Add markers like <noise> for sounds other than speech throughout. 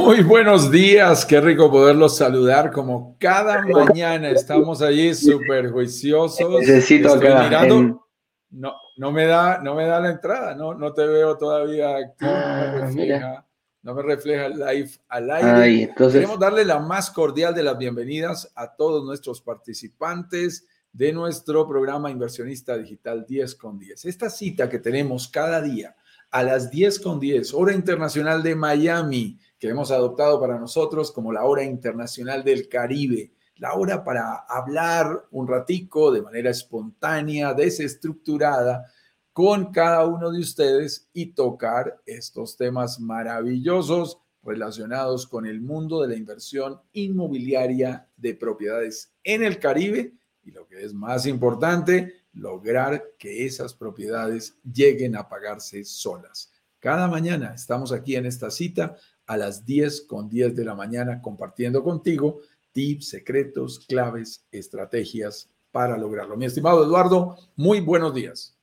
Muy buenos días, qué rico poderlos saludar como cada mañana. Estamos allí súper juiciosos. Necesito acá mirando. No, no me da, no me da la entrada, no, no te veo todavía activo, no me ah, refleja, no me refleja el live al aire. entonces... Queremos darle la más cordial de las bienvenidas a todos nuestros participantes de nuestro programa Inversionista Digital 10 con 10. Esta cita que tenemos cada día a las 10 con 10, hora internacional de Miami, que hemos adoptado para nosotros como la hora internacional del Caribe, la hora para hablar un ratico de manera espontánea, desestructurada con cada uno de ustedes y tocar estos temas maravillosos relacionados con el mundo de la inversión inmobiliaria de propiedades en el Caribe y lo que es más importante, lograr que esas propiedades lleguen a pagarse solas. Cada mañana estamos aquí en esta cita a las 10 con 10 de la mañana compartiendo contigo tips, secretos, claves, estrategias para lograrlo. Mi estimado Eduardo, muy buenos días.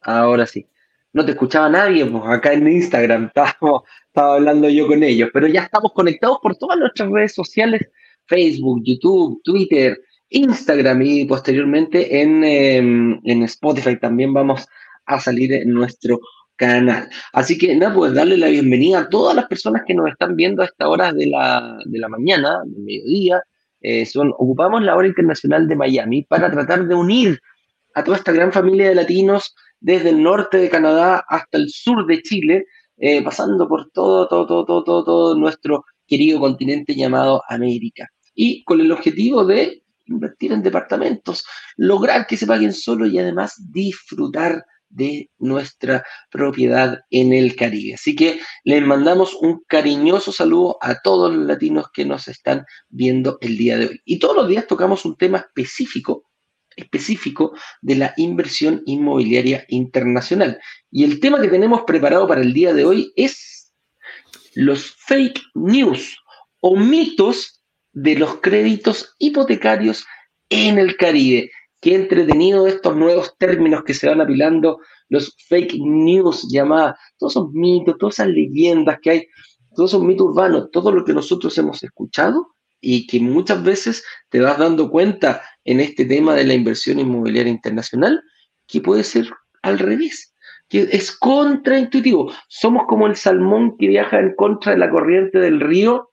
Ahora sí. No te escuchaba nadie, pues acá en Instagram <laughs> estaba, hablando yo con ellos, pero ya estamos conectados por todas nuestras redes sociales, Facebook, YouTube, Twitter, Instagram y posteriormente en, em, en Spotify también vamos a salir en nuestro canal. Así que nada, pues darle la bienvenida a todas las personas que nos están viendo a esta hora de la, de la mañana, del mediodía. Eh, son, ocupamos la hora internacional de Miami para tratar de unir a toda esta gran familia de latinos desde el norte de Canadá hasta el sur de Chile, eh, pasando por todo, todo, todo, todo, todo, todo nuestro querido continente llamado América. Y con el objetivo de invertir en departamentos, lograr que se paguen solo y además disfrutar de nuestra propiedad en el Caribe. Así que les mandamos un cariñoso saludo a todos los latinos que nos están viendo el día de hoy. Y todos los días tocamos un tema específico específico de la inversión inmobiliaria internacional. Y el tema que tenemos preparado para el día de hoy es los fake news o mitos de los créditos hipotecarios en el Caribe qué entretenido estos nuevos términos que se van apilando, los fake news llamadas, todos esos mitos, todas esas leyendas que hay, todos esos mitos urbanos, todo lo que nosotros hemos escuchado y que muchas veces te vas dando cuenta en este tema de la inversión inmobiliaria internacional, que puede ser al revés, que es contraintuitivo. Somos como el salmón que viaja en contra de la corriente del río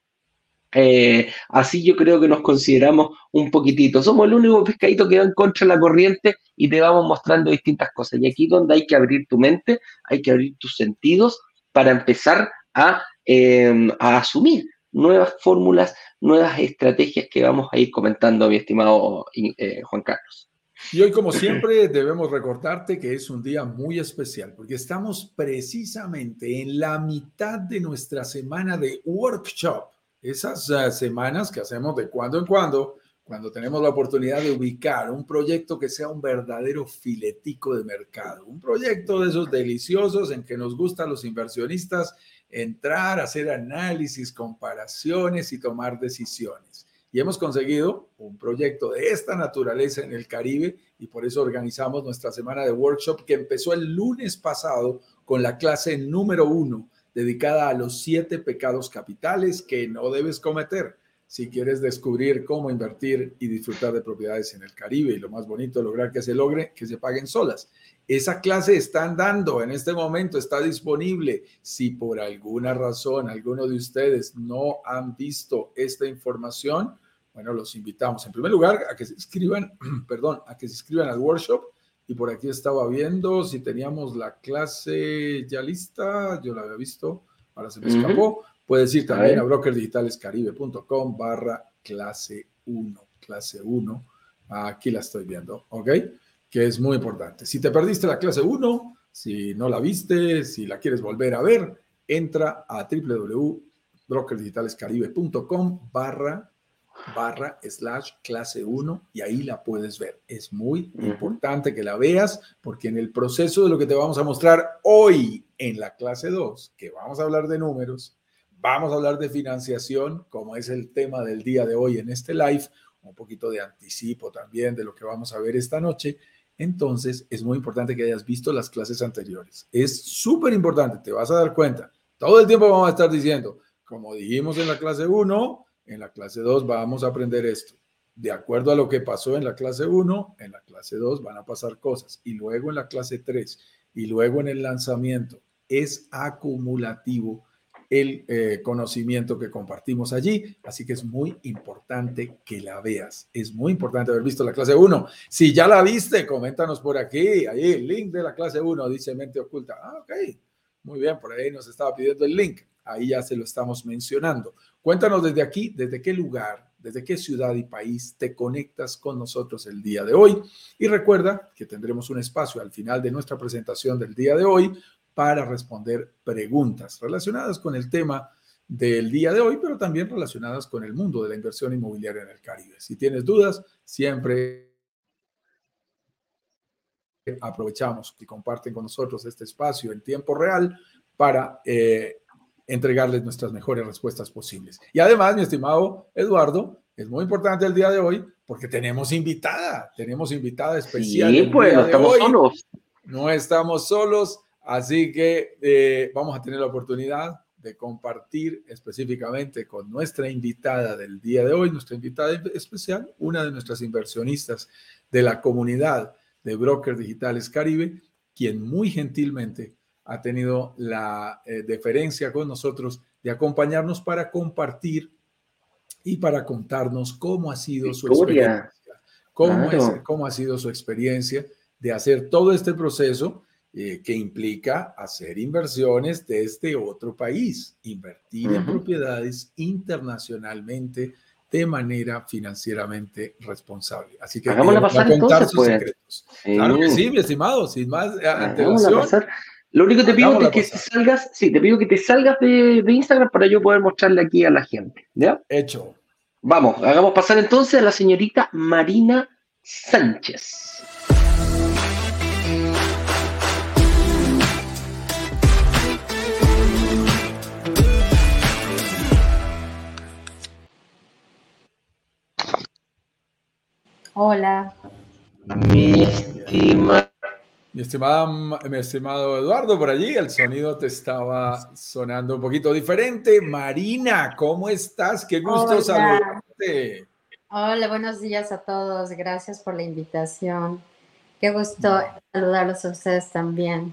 eh, así yo creo que nos consideramos un poquitito. Somos el único pescadito que va en contra de la corriente y te vamos mostrando distintas cosas. Y aquí donde hay que abrir tu mente, hay que abrir tus sentidos para empezar a, em, asumir nuevas fórmulas, nuevas estrategias que vamos a ir comentando, mi estimado eh, Juan Carlos. Y hoy, como siempre, debemos recordarte que es un día muy especial porque estamos precisamente en la mitad de nuestra semana de workshop esas semanas que hacemos de cuando en cuando, cuando tenemos la oportunidad de ubicar un proyecto que sea un verdadero filetico de mercado, un proyecto de esos deliciosos en que nos gusta a los inversionistas entrar, hacer análisis, comparaciones y tomar decisiones. Y hemos conseguido un proyecto de esta naturaleza en el Caribe y por eso organizamos nuestra semana de workshop que empezó el lunes pasado con la clase número uno dedicada a los siete pecados capitales que no debes cometer si quieres descubrir cómo invertir y disfrutar de propiedades en el Caribe y lo más bonito, lograr que se logre, que se paguen solas. Esa clase están dando en este momento, está disponible. Si por alguna razón alguno de ustedes no han visto esta información, bueno, los invitamos en primer lugar a que se inscriban, <clears throat> perdón, a que se inscriban al workshop y por aquí estaba viendo si teníamos la clase ya lista, yo la había visto, ahora se me escapó. Puedes ir también a, brokerdigitalescaribe.com barra clase 1, clase 1. Aquí la estoy viendo, ¿ok? Que es muy importante. Si te perdiste la clase 1, si no la viste, si la quieres volver a ver, entra a www.brokerdigitalescaribe.com barra barra slash clase 1 y ahí la puedes ver. Es muy importante que la veas porque en el proceso de lo que te vamos a mostrar hoy en la clase 2, que vamos a hablar de números, vamos a hablar de financiación, como es el tema del día de hoy en este live, un poquito de anticipo también de lo que vamos a ver esta noche. entonces es muy importante que hayas visto las clases anteriores. Es súper importante, te vas a dar cuenta. Todo el tiempo vamos a estar diciendo, como dijimos en la clase 1, en la clase 2 vamos a aprender esto. De acuerdo a lo que pasó en la clase 1, en la clase 2 van a pasar cosas. Y luego en la clase 3 y luego en el lanzamiento. Es acumulativo el eh, conocimiento que compartimos allí. Así que es muy importante que la veas. Es muy importante haber visto la clase 1. Si ya la viste, coméntanos por aquí. Ahí el link de la clase 1 dice mente oculta. Ah, ok. Muy bien, por ahí nos estaba pidiendo el link. Ahí ya se lo estamos mencionando. Cuéntanos desde aquí, desde qué lugar, desde qué ciudad y país te conectas con nosotros el día de hoy. Y recuerda que tendremos un espacio al final de nuestra presentación del día de hoy para responder preguntas relacionadas con el tema del día de hoy, pero también relacionadas con el mundo de la inversión inmobiliaria en el Caribe. Si tienes dudas, siempre aprovechamos y comparten con nosotros este espacio en tiempo real para eh, entregarles nuestras mejores respuestas posibles. Y además, mi estimado Eduardo, es muy importante el día de hoy porque tenemos invitada, tenemos invitada especial. Sí, pues no estamos solos. No estamos solos, así que eh, vamos a tener la oportunidad de compartir específicamente con nuestra invitada del día de hoy, nuestra invitada especial, una de nuestras inversionistas de la comunidad de Brokers Digitales Caribe, quien muy gentilmente ha tenido la eh, deferencia con nosotros de acompañarnos para compartir y para contarnos cómo ha sido su experiencia, cómo, es, cómo ha sido su experiencia de hacer todo este proceso eh, que implica hacer inversiones desde otro país, invertir en propiedades internacionalmente de manera financieramente responsable. Así que Hagámosla pasar a contar sus pues. secretos. Claro que sí, mi estimado, sin más eh, antelación. Lo único que te pido es que te salgas, sí, te pido que te salgas de, Instagram para yo poder mostrarle aquí a la gente. ¿Ya? Hecho. Vamos, hagamos pasar entonces a la señorita Marina Sánchez. Hola. Mi estimada mi, mi estimado Eduardo, por allí el sonido te estaba sonando un poquito diferente. Marina, ¿cómo estás? Qué gusto saludarte. Hola, buenos días a todos. Gracias por la invitación. Qué gusto saludarlos a ustedes también.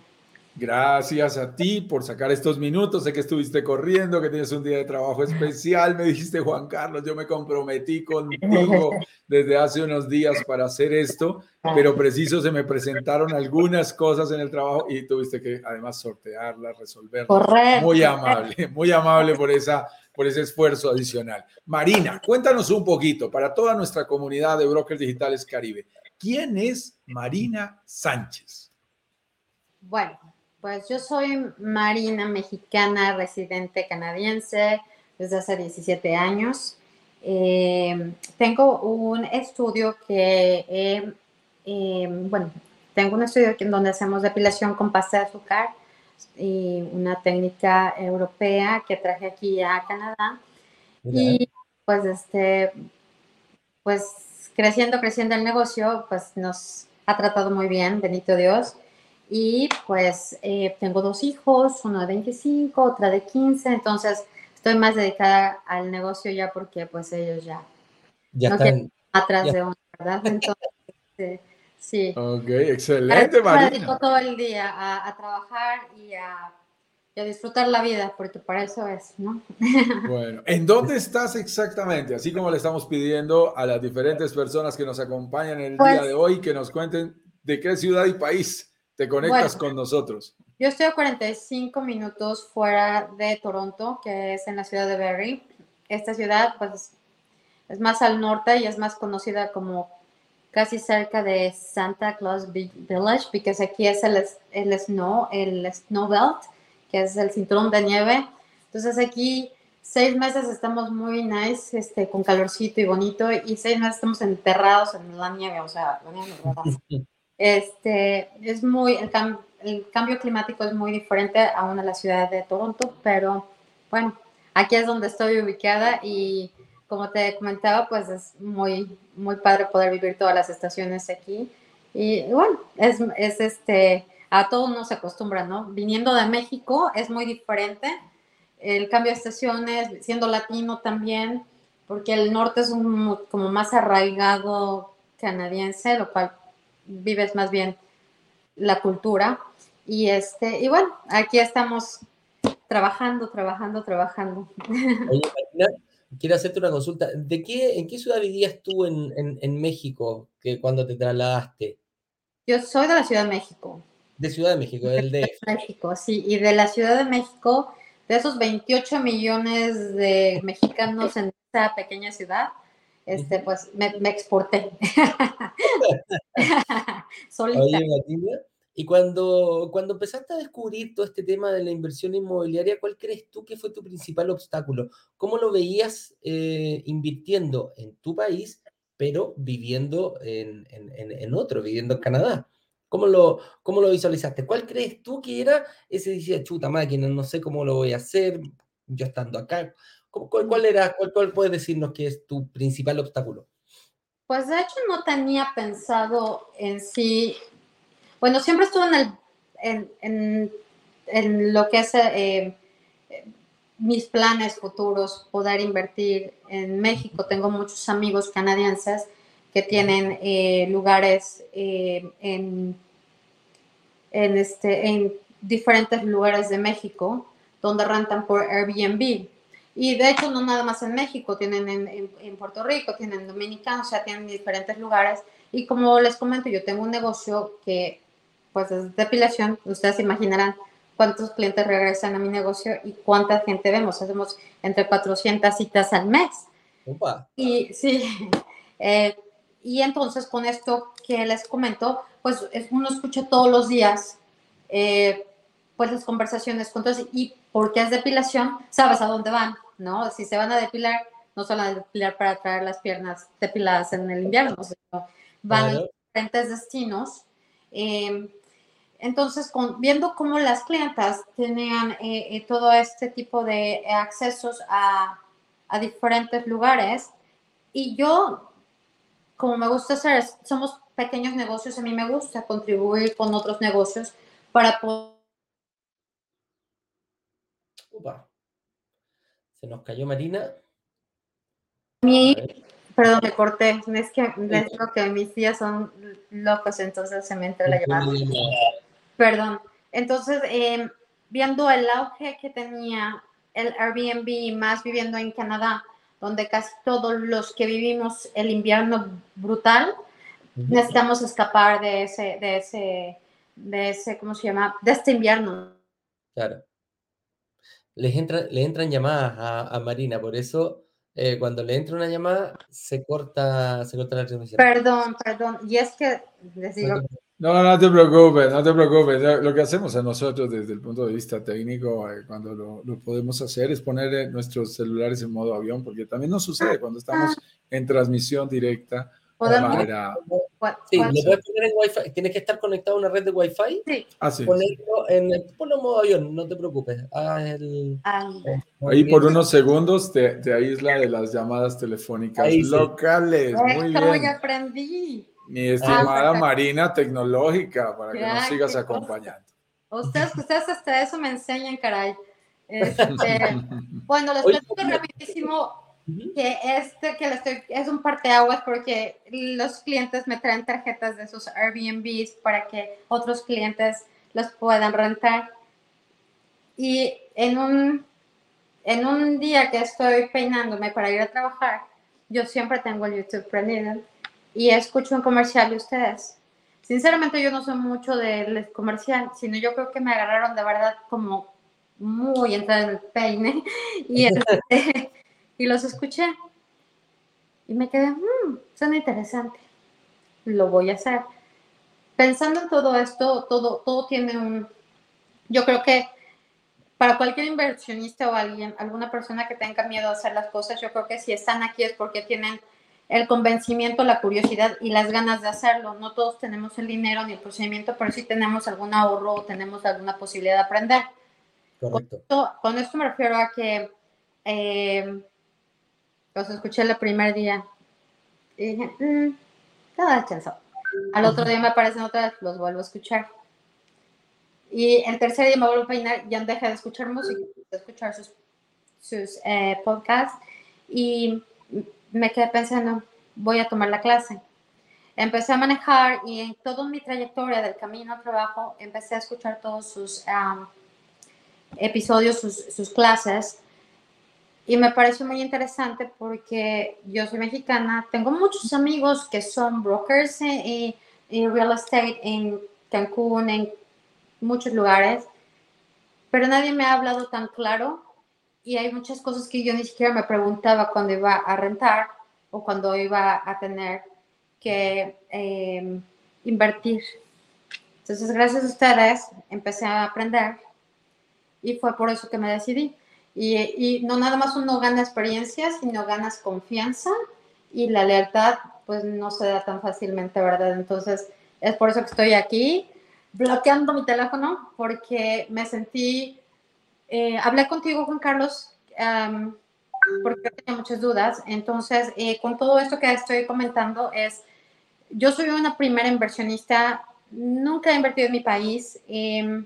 Gracias a ti por sacar estos minutos. Sé que estuviste corriendo, que tienes un día de trabajo especial. Me dijiste, Juan Carlos, yo me comprometí contigo desde hace unos días para hacer esto, pero preciso se me presentaron algunas cosas en el trabajo y tuviste que además sortearlas, resolverlas. Correcto. Muy amable, muy amable por, esa, por ese esfuerzo adicional. Marina, cuéntanos un poquito para toda nuestra comunidad de brokers digitales Caribe. ¿Quién es Marina Sánchez? Bueno, pues yo soy marina mexicana, residente canadiense desde hace 17 años. Eh, tengo un estudio que, eh, bueno, tengo un estudio en donde hacemos depilación con pasta de azúcar y una técnica europea que traje aquí a Canadá. Y pues este, pues creciendo, creciendo el negocio, pues nos ha tratado muy bien, bendito Dios. Y pues eh, tengo dos hijos, uno de 25, otra de 15, entonces estoy más dedicada al negocio ya porque pues ellos ya, ya están atrás de uno, ¿verdad? <laughs> Entonces, sí. Ok, excelente, María. Dedico todo el día a, a trabajar y a, y a, disfrutar la vida, porque para eso es, ¿no? <laughs> Bueno, ¿en dónde estás exactamente? Así como le estamos pidiendo a las diferentes personas que nos acompañan el Pues día de hoy que nos cuenten de qué ciudad y país te conectas con nosotros. Yo estoy a 45 minutos fuera de Toronto, que es en la ciudad de Barrie. Esta ciudad, pues, es más al norte y es más conocida como casi cerca de Santa Claus Village, porque aquí es el, el snow, el snow belt, que es el cinturón de nieve. Entonces aquí seis meses estamos muy nice, este, con calorcito y bonito, y seis meses estamos enterrados en la nieve, o sea, la nieve, <laughs> Este, es muy, el, el, cambio climático es muy diferente aún a la ciudad de Toronto, pero bueno, aquí es donde estoy ubicada y como te comentaba, pues es muy, muy padre poder vivir todas las estaciones aquí Y bueno, es, es este, a todo uno se acostumbra, ¿no? Viniendo de México es muy diferente. El cambio de estaciones, siendo latino también, porque el norte es un, como más arraigado canadiense, lo cual vives más bien la cultura. Y este, y bueno, aquí estamos trabajando, trabajando, trabajando. <laughs> Oye, quiero hacerte una consulta. ¿De qué, ¿En qué ciudad vivías tú en, en, en México que cuando te trasladaste? Yo soy de la Ciudad de México. De Ciudad de México, del de México, sí, y de la Ciudad de México, de esos 28 millones de mexicanos en esa pequeña ciudad, este, pues me, me exporté. <laughs> Solita. Oye, Matilda, y cuando, cuando empezaste a descubrir todo este tema de la inversión inmobiliaria, ¿cuál crees tú que fue tu principal obstáculo? ¿Cómo lo veías eh, invirtiendo en tu país, pero viviendo en, en, en, otro, viviendo en Canadá? ¿Cómo lo, ¿Cómo lo visualizaste? ¿Cuál crees tú que era ese decía, chuta máquina, no sé cómo lo voy a hacer, yo estando acá? ¿Cuál, cuál era, cuál, cuál puedes decirnos que es tu principal obstáculo? Pues de hecho no tenía pensado en sí bueno, siempre estuve en, el, en, en, lo que es eh, mis planes futuros, poder invertir en México. Tengo muchos amigos canadienses que tienen eh, lugares eh, en, en, este, en diferentes lugares de México donde rentan por Airbnb. Y de hecho, no nada más en México, tienen en, en, en Puerto Rico, tienen en Dominicana, o sea, tienen diferentes lugares. Y como les comento, yo tengo un negocio que pues es depilación, ustedes imaginarán cuántos clientes regresan a mi negocio y cuánta gente vemos. Hacemos entre 400 citas al mes. Y sí, <laughs> eh, y entonces con esto que les comento, pues uno escucha todos los días, eh, pues las conversaciones con todos, y porque es depilación, sabes a dónde van, ¿no? Si se van a depilar, no solo a depilar para traer las piernas depiladas en el invierno, sino van a diferentes destinos. Eh, entonces, viendo cómo las clientas tenían eh, eh, todo este tipo de accesos a, diferentes lugares, y yo, como me gusta hacer, somos pequeños negocios, a mí me gusta contribuir con otros negocios para poder... Se nos cayó Marina. Mi, perdón, me corté. Es que les digo que mis días son locos, entonces se me entra la llamada. Perdón. Entonces, eh, viendo el auge que tenía el Airbnb, más viviendo en Canadá, donde casi todos los que vivimos el invierno brutal, necesitamos escapar de ese, de ese, de ese, ¿cómo se llama? De este invierno. Claro. Les, entra, le entran llamadas a, a Marina, por eso eh, cuando le entra una llamada se corta, se corta la transmisión. Perdón, perdón. Y es que les digo, no, no te preocupes, no te preocupes. Lo que hacemos a nosotros desde el punto de vista técnico, eh, cuando lo, lo, podemos hacer, es poner eh, nuestros celulares en modo avión, porque también nos sucede cuando estamos en transmisión directa. ¿Podemos? Manera... Sí, lo puedes poner en Wi-Fi. Tienes que estar conectado a una red de Wi-Fi. Sí. Ah, sí. Ponerlo en el, ponlo en modo avión, no te preocupes. Ah, el, Ahí por unos segundos te, te, aísla de las llamadas telefónicas Ahí, locales. Sí. Muy bien. ya aprendí. Mi estimada ah, Marina tecnológica, para que nos sigas acompañando. Ustedes, ustedes hasta eso me enseñan, caray. <laughs> Este, bueno, les platico rapidísimo que este que les estoy, es un parteaguas porque los clientes me traen tarjetas de sus Airbnbs para que otros clientes los puedan rentar. Y en un, en un día que estoy peinándome para ir a trabajar, yo siempre tengo el YouTube prendido y escucho un comercial de ustedes. Sinceramente yo no soy mucho del comercial, sino yo creo que me agarraron de verdad como muy entrada en el peine <laughs> y, <laughs> este, y los escuché. Y me quedé, mmm, suena interesante, lo voy a hacer. Pensando en todo esto, todo, todo tiene un, yo creo que para cualquier inversionista o alguien, alguna persona que tenga miedo a hacer las cosas, yo creo que si están aquí es porque tienen el convencimiento, la curiosidad y las ganas de hacerlo. No todos tenemos el dinero ni el procedimiento, pero sí tenemos algún ahorro o tenemos alguna posibilidad de aprender. Correcto. Con esto, con esto me refiero a que eh, los escuché el primer día y dije, mmm, chance. Al otro día me aparecen otra vez, los vuelvo a escuchar. Y el tercer día me vuelvo a peinar, ya dejé de escuchar música, de escuchar sus, sus eh, podcasts y me quedé pensando, voy a tomar la clase. Empecé a manejar y en toda mi trayectoria del camino al trabajo empecé a escuchar todos sus episodios, sus, sus clases y me pareció muy interesante porque yo soy mexicana, tengo muchos amigos que son brokers en, real estate en Cancún, en muchos lugares, pero nadie me ha hablado tan claro y hay muchas cosas que yo ni siquiera me preguntaba cuando iba a rentar o cuando iba a tener que em, invertir. Entonces, gracias a ustedes, empecé a aprender y fue por eso que me decidí. Y, no nada más uno gana experiencia, sino ganas confianza y la lealtad pues no se da tan fácilmente, ¿verdad? Entonces es por eso que estoy aquí bloqueando mi teléfono porque me sentí, eh, hablé contigo Juan Carlos porque tenía muchas dudas, entonces eh, con todo esto que estoy comentando es, yo soy una primera inversionista, nunca he invertido en mi país, em,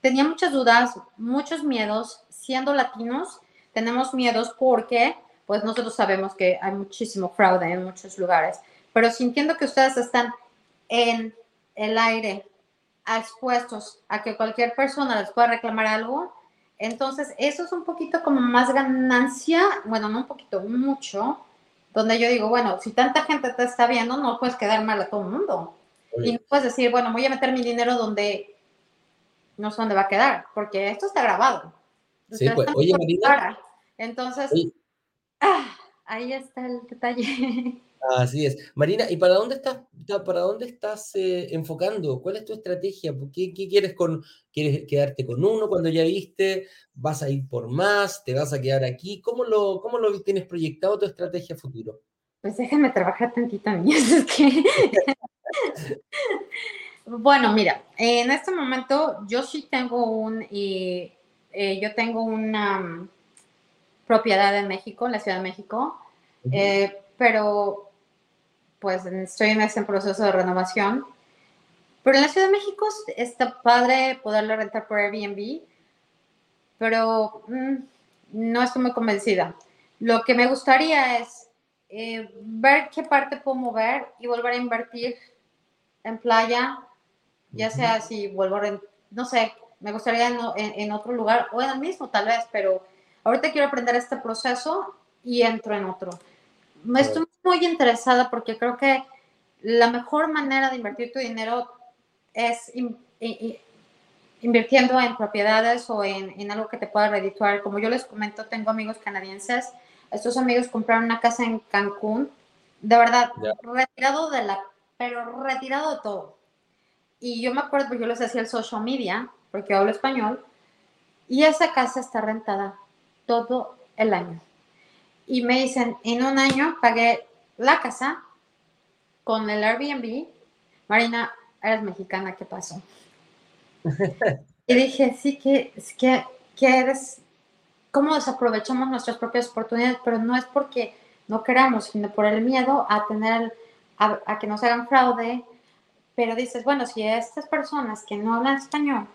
tenía muchas dudas, muchos miedos, siendo latinos, tenemos miedos porque, pues nosotros sabemos que hay muchísimo fraude en muchos lugares, pero sintiendo que ustedes están en el aire, expuestos a que cualquier persona les pueda reclamar algo, entonces eso es un poquito como más ganancia, bueno, no un poquito, mucho, donde yo digo, bueno, si tanta gente te está viendo, no puedes quedar mal a todo el mundo. Y no puedes decir, bueno, voy a meter mi dinero donde no sé dónde va a quedar, porque esto está grabado. Sí, pues, oye, Marina. Entonces, ah, ahí está el detalle. <laughs> Así es. Marina, ¿y para dónde estás, para dónde estás eh, enfocando? ¿Cuál es tu estrategia? ¿Qué, ¿Qué, quieres con, quieres quedarte con uno cuando ya viste? ¿Vas a ir por más? ¿Te vas a quedar aquí? ¿Cómo lo, cómo lo tienes proyectado tu estrategia futuro? Pues déjame trabajar tantito a mí. <laughs> Es que... <laughs> bueno, mira, en este momento yo sí tengo un, y eh, yo tengo una mm, propiedad en México, en la Ciudad de México, eh, pero pues estoy en ese proceso de renovación. Pero en la Ciudad de México está padre poderlo rentar por Airbnb, pero mm, no estoy muy convencida. Lo que me gustaría es eh, ver qué parte puedo mover y volver a invertir en playa, ya sea si vuelvo a, no sé, me gustaría en, otro lugar o en el mismo tal vez, pero ahorita quiero aprender este proceso y entro en otro. Me estoy muy interesada porque creo que la mejor manera de invertir tu dinero es invirtiendo en propiedades o en, algo que te pueda redituar. Como yo les comento, tengo amigos canadienses. Estos amigos compraron una casa en Cancún, de verdad, retirado de la, pero retirado de todo. Y yo me acuerdo, porque yo les hacía el social media, porque hablo español, y esa casa está rentada todo el año. Y me dicen, en un año pagué la casa con el Airbnb. Marina, eres mexicana, ¿qué pasó? <laughs> y dije, sí, que, que, que eres, ¿cómo desaprovechamos nuestras propias oportunidades? Pero no es porque no queramos, sino por el miedo a tener, a, a que nos hagan fraude. Pero dices, bueno, si estas personas que no hablan español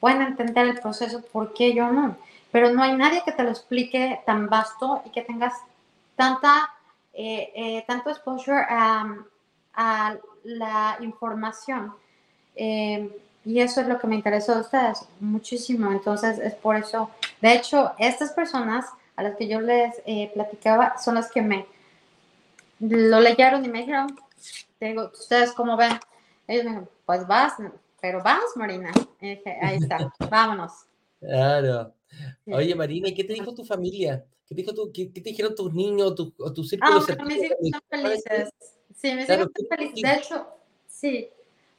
pueden entender el proceso, ¿por qué yo no? Pero no hay nadie que te lo explique tan vasto y que tengas tanta, eh, eh, tanto exposure a, la información. Eh, y eso es lo que me interesó de ustedes muchísimo. Entonces, es por eso. De hecho, estas personas a las que yo les platicaba son las que me lo leyeron y me dijeron, digo, ¿ustedes cómo ven? Ellos me dijeron, pues vas, pero vamos, Marina. Ahí está, <laughs> vámonos. Claro. Oye, Marina, ¿y qué te dijo tu familia? ¿Qué te, dijo tu, qué, te dijeron tus niños, tu, o tu círculo ah, mis hijos están felices. Sí, mis hijos están felices. De hecho, sí.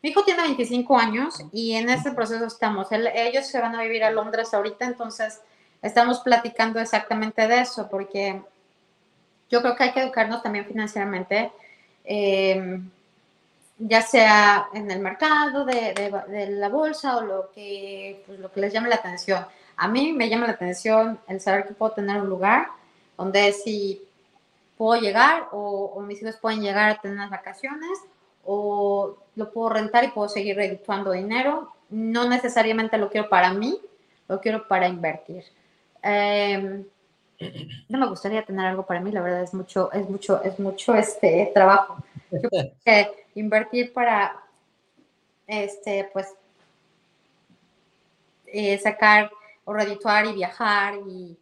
Mi hijo tiene 25 años y en ese proceso estamos. ellos se van a vivir a Londres ahorita, entonces estamos platicando exactamente de eso, porque yo creo que hay que educarnos también financieramente. Eh, ya sea en el mercado de, la bolsa o lo que, pues, lo que les llame la atención. A mí me llama la atención el saber que puedo tener un lugar donde si puedo llegar o, mis hijos pueden llegar a tener unas vacaciones o lo puedo rentar y puedo seguir redituando dinero. No necesariamente lo quiero para mí, lo quiero para invertir. Em, no me gustaría tener algo para mí, la verdad es mucho, es mucho, es mucho este trabajo. <laughs> invertir para, este, pues, eh, sacar o redituar y viajar y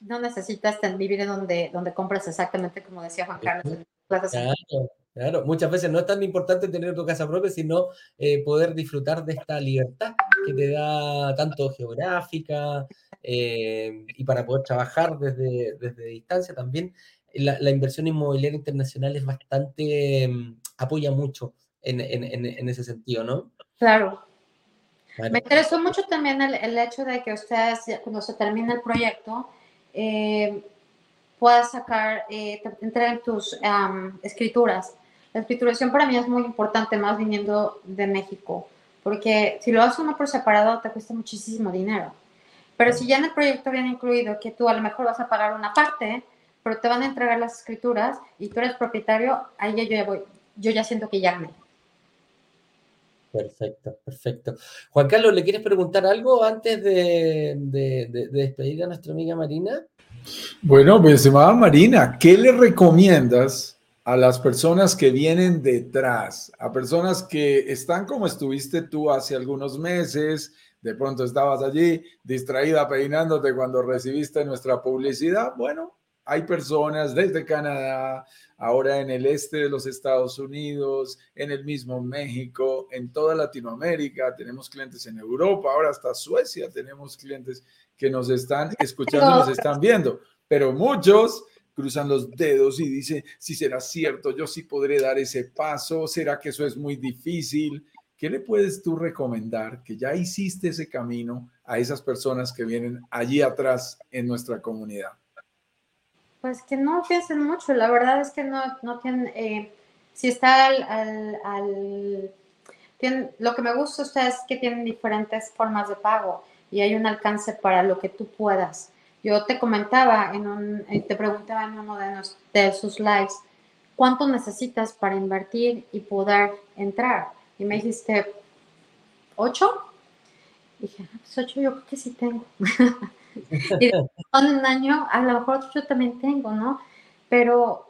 no necesitas vivir en donde, donde compras exactamente como decía Juan Carlos. Claro, claro, muchas veces no es tan importante tener tu casa propia, sino eh, poder disfrutar de esta libertad que te da tanto geográfica eh, y para poder trabajar desde, desde distancia también. La, la, inversión inmobiliaria internacional es bastante, mm, apoya mucho en, en, en, ese sentido, ¿no? Claro. Me interesó mucho también el, el, hecho de que ustedes, cuando se termine el proyecto, eh, puedas sacar, eh, entrar en tus escrituras. La escrituración para mí es muy importante, más viniendo de México, porque si lo haces uno por separado te cuesta muchísimo dinero. Pero si ya en el proyecto viene incluido que tú a lo mejor vas a pagar una parte, pero te van a entregar las escrituras y tú eres propietario, ahí yo ya voy, yo ya siento que ya gané. Perfecto, perfecto. Juan Carlos, ¿le quieres preguntar algo antes de, despedir a nuestra amiga Marina? Bueno, pues estimada Marina, ¿qué le recomiendas a las personas que vienen detrás, a personas que están como estuviste tú hace algunos meses, de pronto estabas allí distraída peinándote cuando recibiste nuestra publicidad? Bueno, hay personas desde Canadá, ahora en el este de los Estados Unidos, en el mismo México, en toda Latinoamérica, tenemos clientes en Europa, ahora hasta Suecia tenemos clientes que nos están escuchando, nos están viendo, pero muchos cruzan los dedos y dicen, si será cierto, yo sí podré dar ese paso, será que eso es muy difícil. ¿Qué le puedes tú recomendar que ya hiciste ese camino a esas personas que vienen allí atrás en nuestra comunidad? Pues que no piensen mucho, la verdad es que no, no tienen, eh, si está al, al, lo que me gusta es que tienen diferentes formas de pago y hay un alcance para lo que tú puedas. Yo te comentaba, en un, eh, te preguntaba en uno de, de sus lives, ¿cuánto necesitas para invertir y poder entrar? Y me dijiste, ¿ocho? Y dije, ah, pues ocho yo creo que sí tengo. <laughs> y en un año, a lo mejor yo también tengo, ¿no? Pero,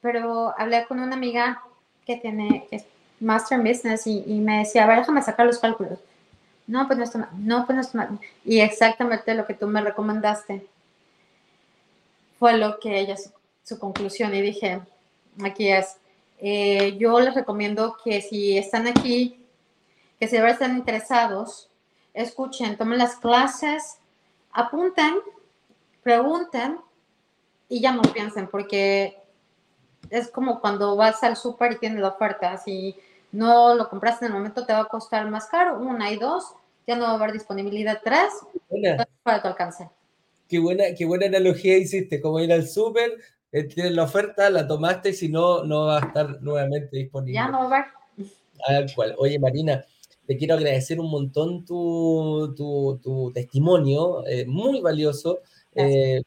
pero hablé con una amiga que tiene es Master en Business y, me decía, a ver, déjame sacar los cálculos. No, pues no está mal. No, pues no está mal. Y exactamente lo que tú me recomendaste fue lo que ella, su, conclusión. Y dije, aquí es. Eh, yo les recomiendo que si están aquí, que si están interesados, escuchen, tomen las clases, apunten, pregunten y ya no piensen, porque es como cuando vas al súper y tienes la oferta, si no lo compraste en el momento te va a costar más caro, una y dos, ya no va a haber disponibilidad, tres, para tu alcance. Qué buena, qué buena analogía hiciste, como ir al súper, eh, tienes la oferta, la tomaste, si no, no va a estar nuevamente disponible. Ya no va a haber. cual. Oye, Marina, te quiero agradecer un montón tu, tu, testimonio, eh, muy valioso. Eh,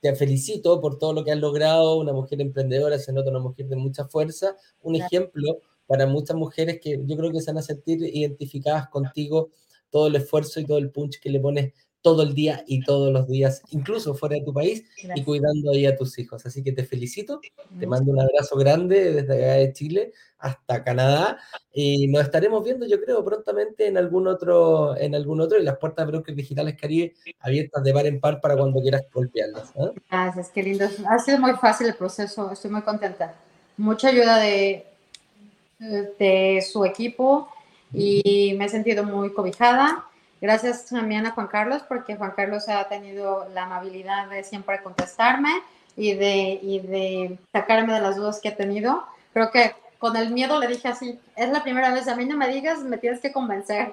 te felicito por todo lo que has logrado, una mujer emprendedora, se nota una mujer de mucha fuerza, un ejemplo para muchas mujeres que yo creo que se van a sentir identificadas contigo, todo el esfuerzo y todo el punch que le pones todo el día y todos los días, incluso fuera de tu país y cuidando ahí a tus hijos. Así que te felicito, te mando un abrazo grande desde acá de Chile hasta Canadá y nos estaremos viendo yo creo prontamente en algún otro en algún otro y las puertas de Brokers Digitales Caribe abiertas de par en par para cuando quieras golpearlas. ¿eh? Gracias, qué lindo. Ha sido muy fácil el proceso, estoy muy contenta. Mucha ayuda de, de su equipo y me he sentido muy cobijada Gracias también a Juan Carlos, porque Juan Carlos ha tenido la amabilidad de siempre contestarme y de, y de sacarme de las dudas que he tenido. Creo que con el miedo le dije así, es la primera vez, a mí no me digas, me tienes que convencer.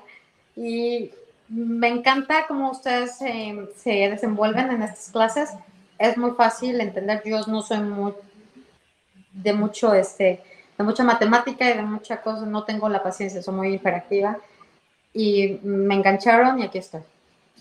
Y me encanta cómo ustedes se desenvuelven en estas clases. Es muy fácil entender, yo no soy muy de mucho, este, de mucha matemática y de mucha cosa, no tengo la paciencia, soy muy hiperactiva y me engancharon y aquí estoy.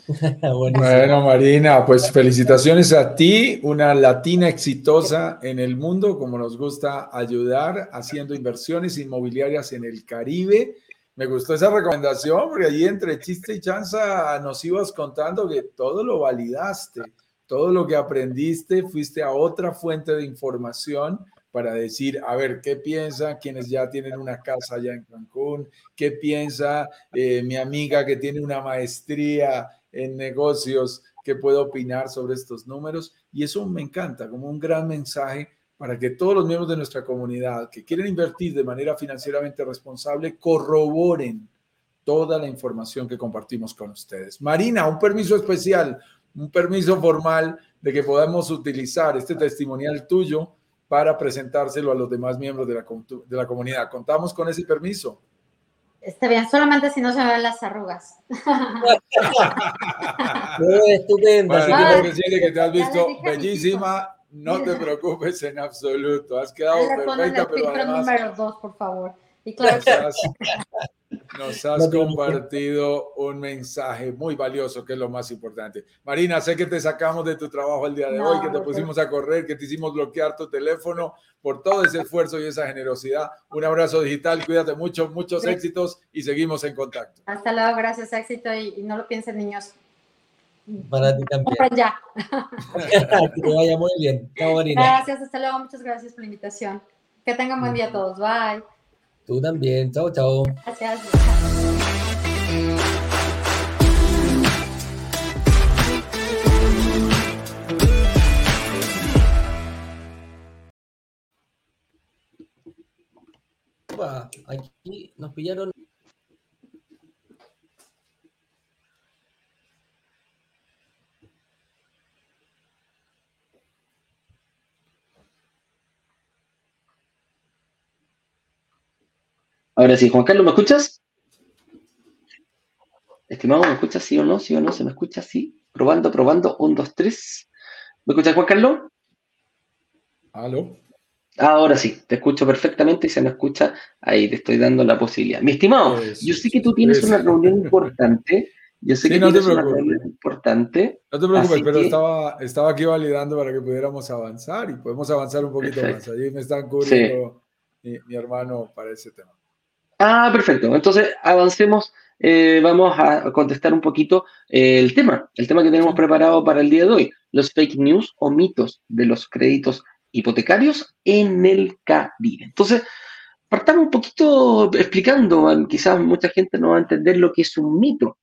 <laughs> bueno, Marina, pues felicitaciones a ti, una latina exitosa en el mundo, como nos gusta ayudar haciendo inversiones inmobiliarias en el Caribe. Me gustó esa recomendación, porque allí entre chiste y chanza nos ibas contando que todo lo validaste, todo lo que aprendiste, fuiste a otra fuente de información para decir, a ver, ¿qué piensa quienes ya tienen una casa allá en Cancún? ¿Qué piensa eh, mi amiga que tiene una maestría en negocios que puede opinar sobre estos números? Y eso me encanta, como un gran mensaje para que todos los miembros de nuestra comunidad que quieren invertir de manera financieramente responsable corroboren toda la información que compartimos con ustedes. Marina, un permiso especial, un permiso formal de que podamos utilizar este testimonial tuyo para presentárselo a los demás miembros de la, de la comunidad. ¿Contamos con ese permiso? Está bien, solamente si no se ven las arrugas. <laughs> estupendo. Bueno, que que te has visto bellísima, no te <laughs> preocupes en absoluto. Has quedado perfecta, pero además... número dos, por favor. Y claro, nos <laughs> has compartido un mensaje muy valioso, que es lo más importante. Marina, sé que te sacamos de tu trabajo el día de hoy, que te pusimos a correr, que te hicimos bloquear tu teléfono por todo ese esfuerzo y esa generosidad. Un abrazo digital, cuídate mucho, muchos éxitos y seguimos en contacto. Hasta luego, gracias, éxito y, no lo piensen, niños. Para ti también. Ya. <laughs> que te vaya muy bien. Chao, Marina. Gracias, hasta luego, muchas gracias por la invitación. Que tengan buen día todos. Bye. Tú también. Chao, chao. Gracias. Aquí nos pillaron Ahora sí, Juan Carlos, ¿me escuchas? Estimado, ¿me escuchas sí o no? ¿Sí o no? ¿Se me escucha sí? Probando, probando. Un, dos, tres. ¿Me escuchas, Juan Carlos? ¿Aló? Ahora sí, te escucho perfectamente y se me escucha. Ahí te estoy dando la posibilidad. Mi estimado, yo sé que tú tienes una reunión importante. Yo sé que no tienes una reunión importante. No te preocupes, pero estaba, estaba aquí validando para que pudiéramos avanzar y podemos avanzar un poquito más. Allí me están cubriendo mi hermano para ese tema. Ah, perfecto. Entonces, avancemos. Eh, vamos a contestar un poquito eh, el tema, el tema que tenemos preparado para el día de hoy, los fake news o mitos de los créditos hipotecarios en el Caribe. Entonces, partamos un poquito explicando, quizás mucha gente no va a entender lo que es un mito.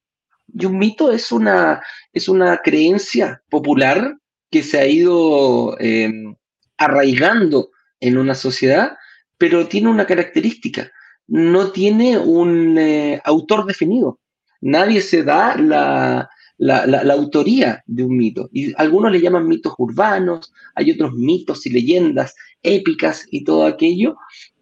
Y un mito es una, es una creencia popular que se ha ido em, arraigando en una sociedad, pero tiene una característica no tiene un eh, autor definido. Nadie se da la, autoría de un mito. Y algunos le llaman mitos urbanos, hay otros mitos y leyendas épicas y todo aquello,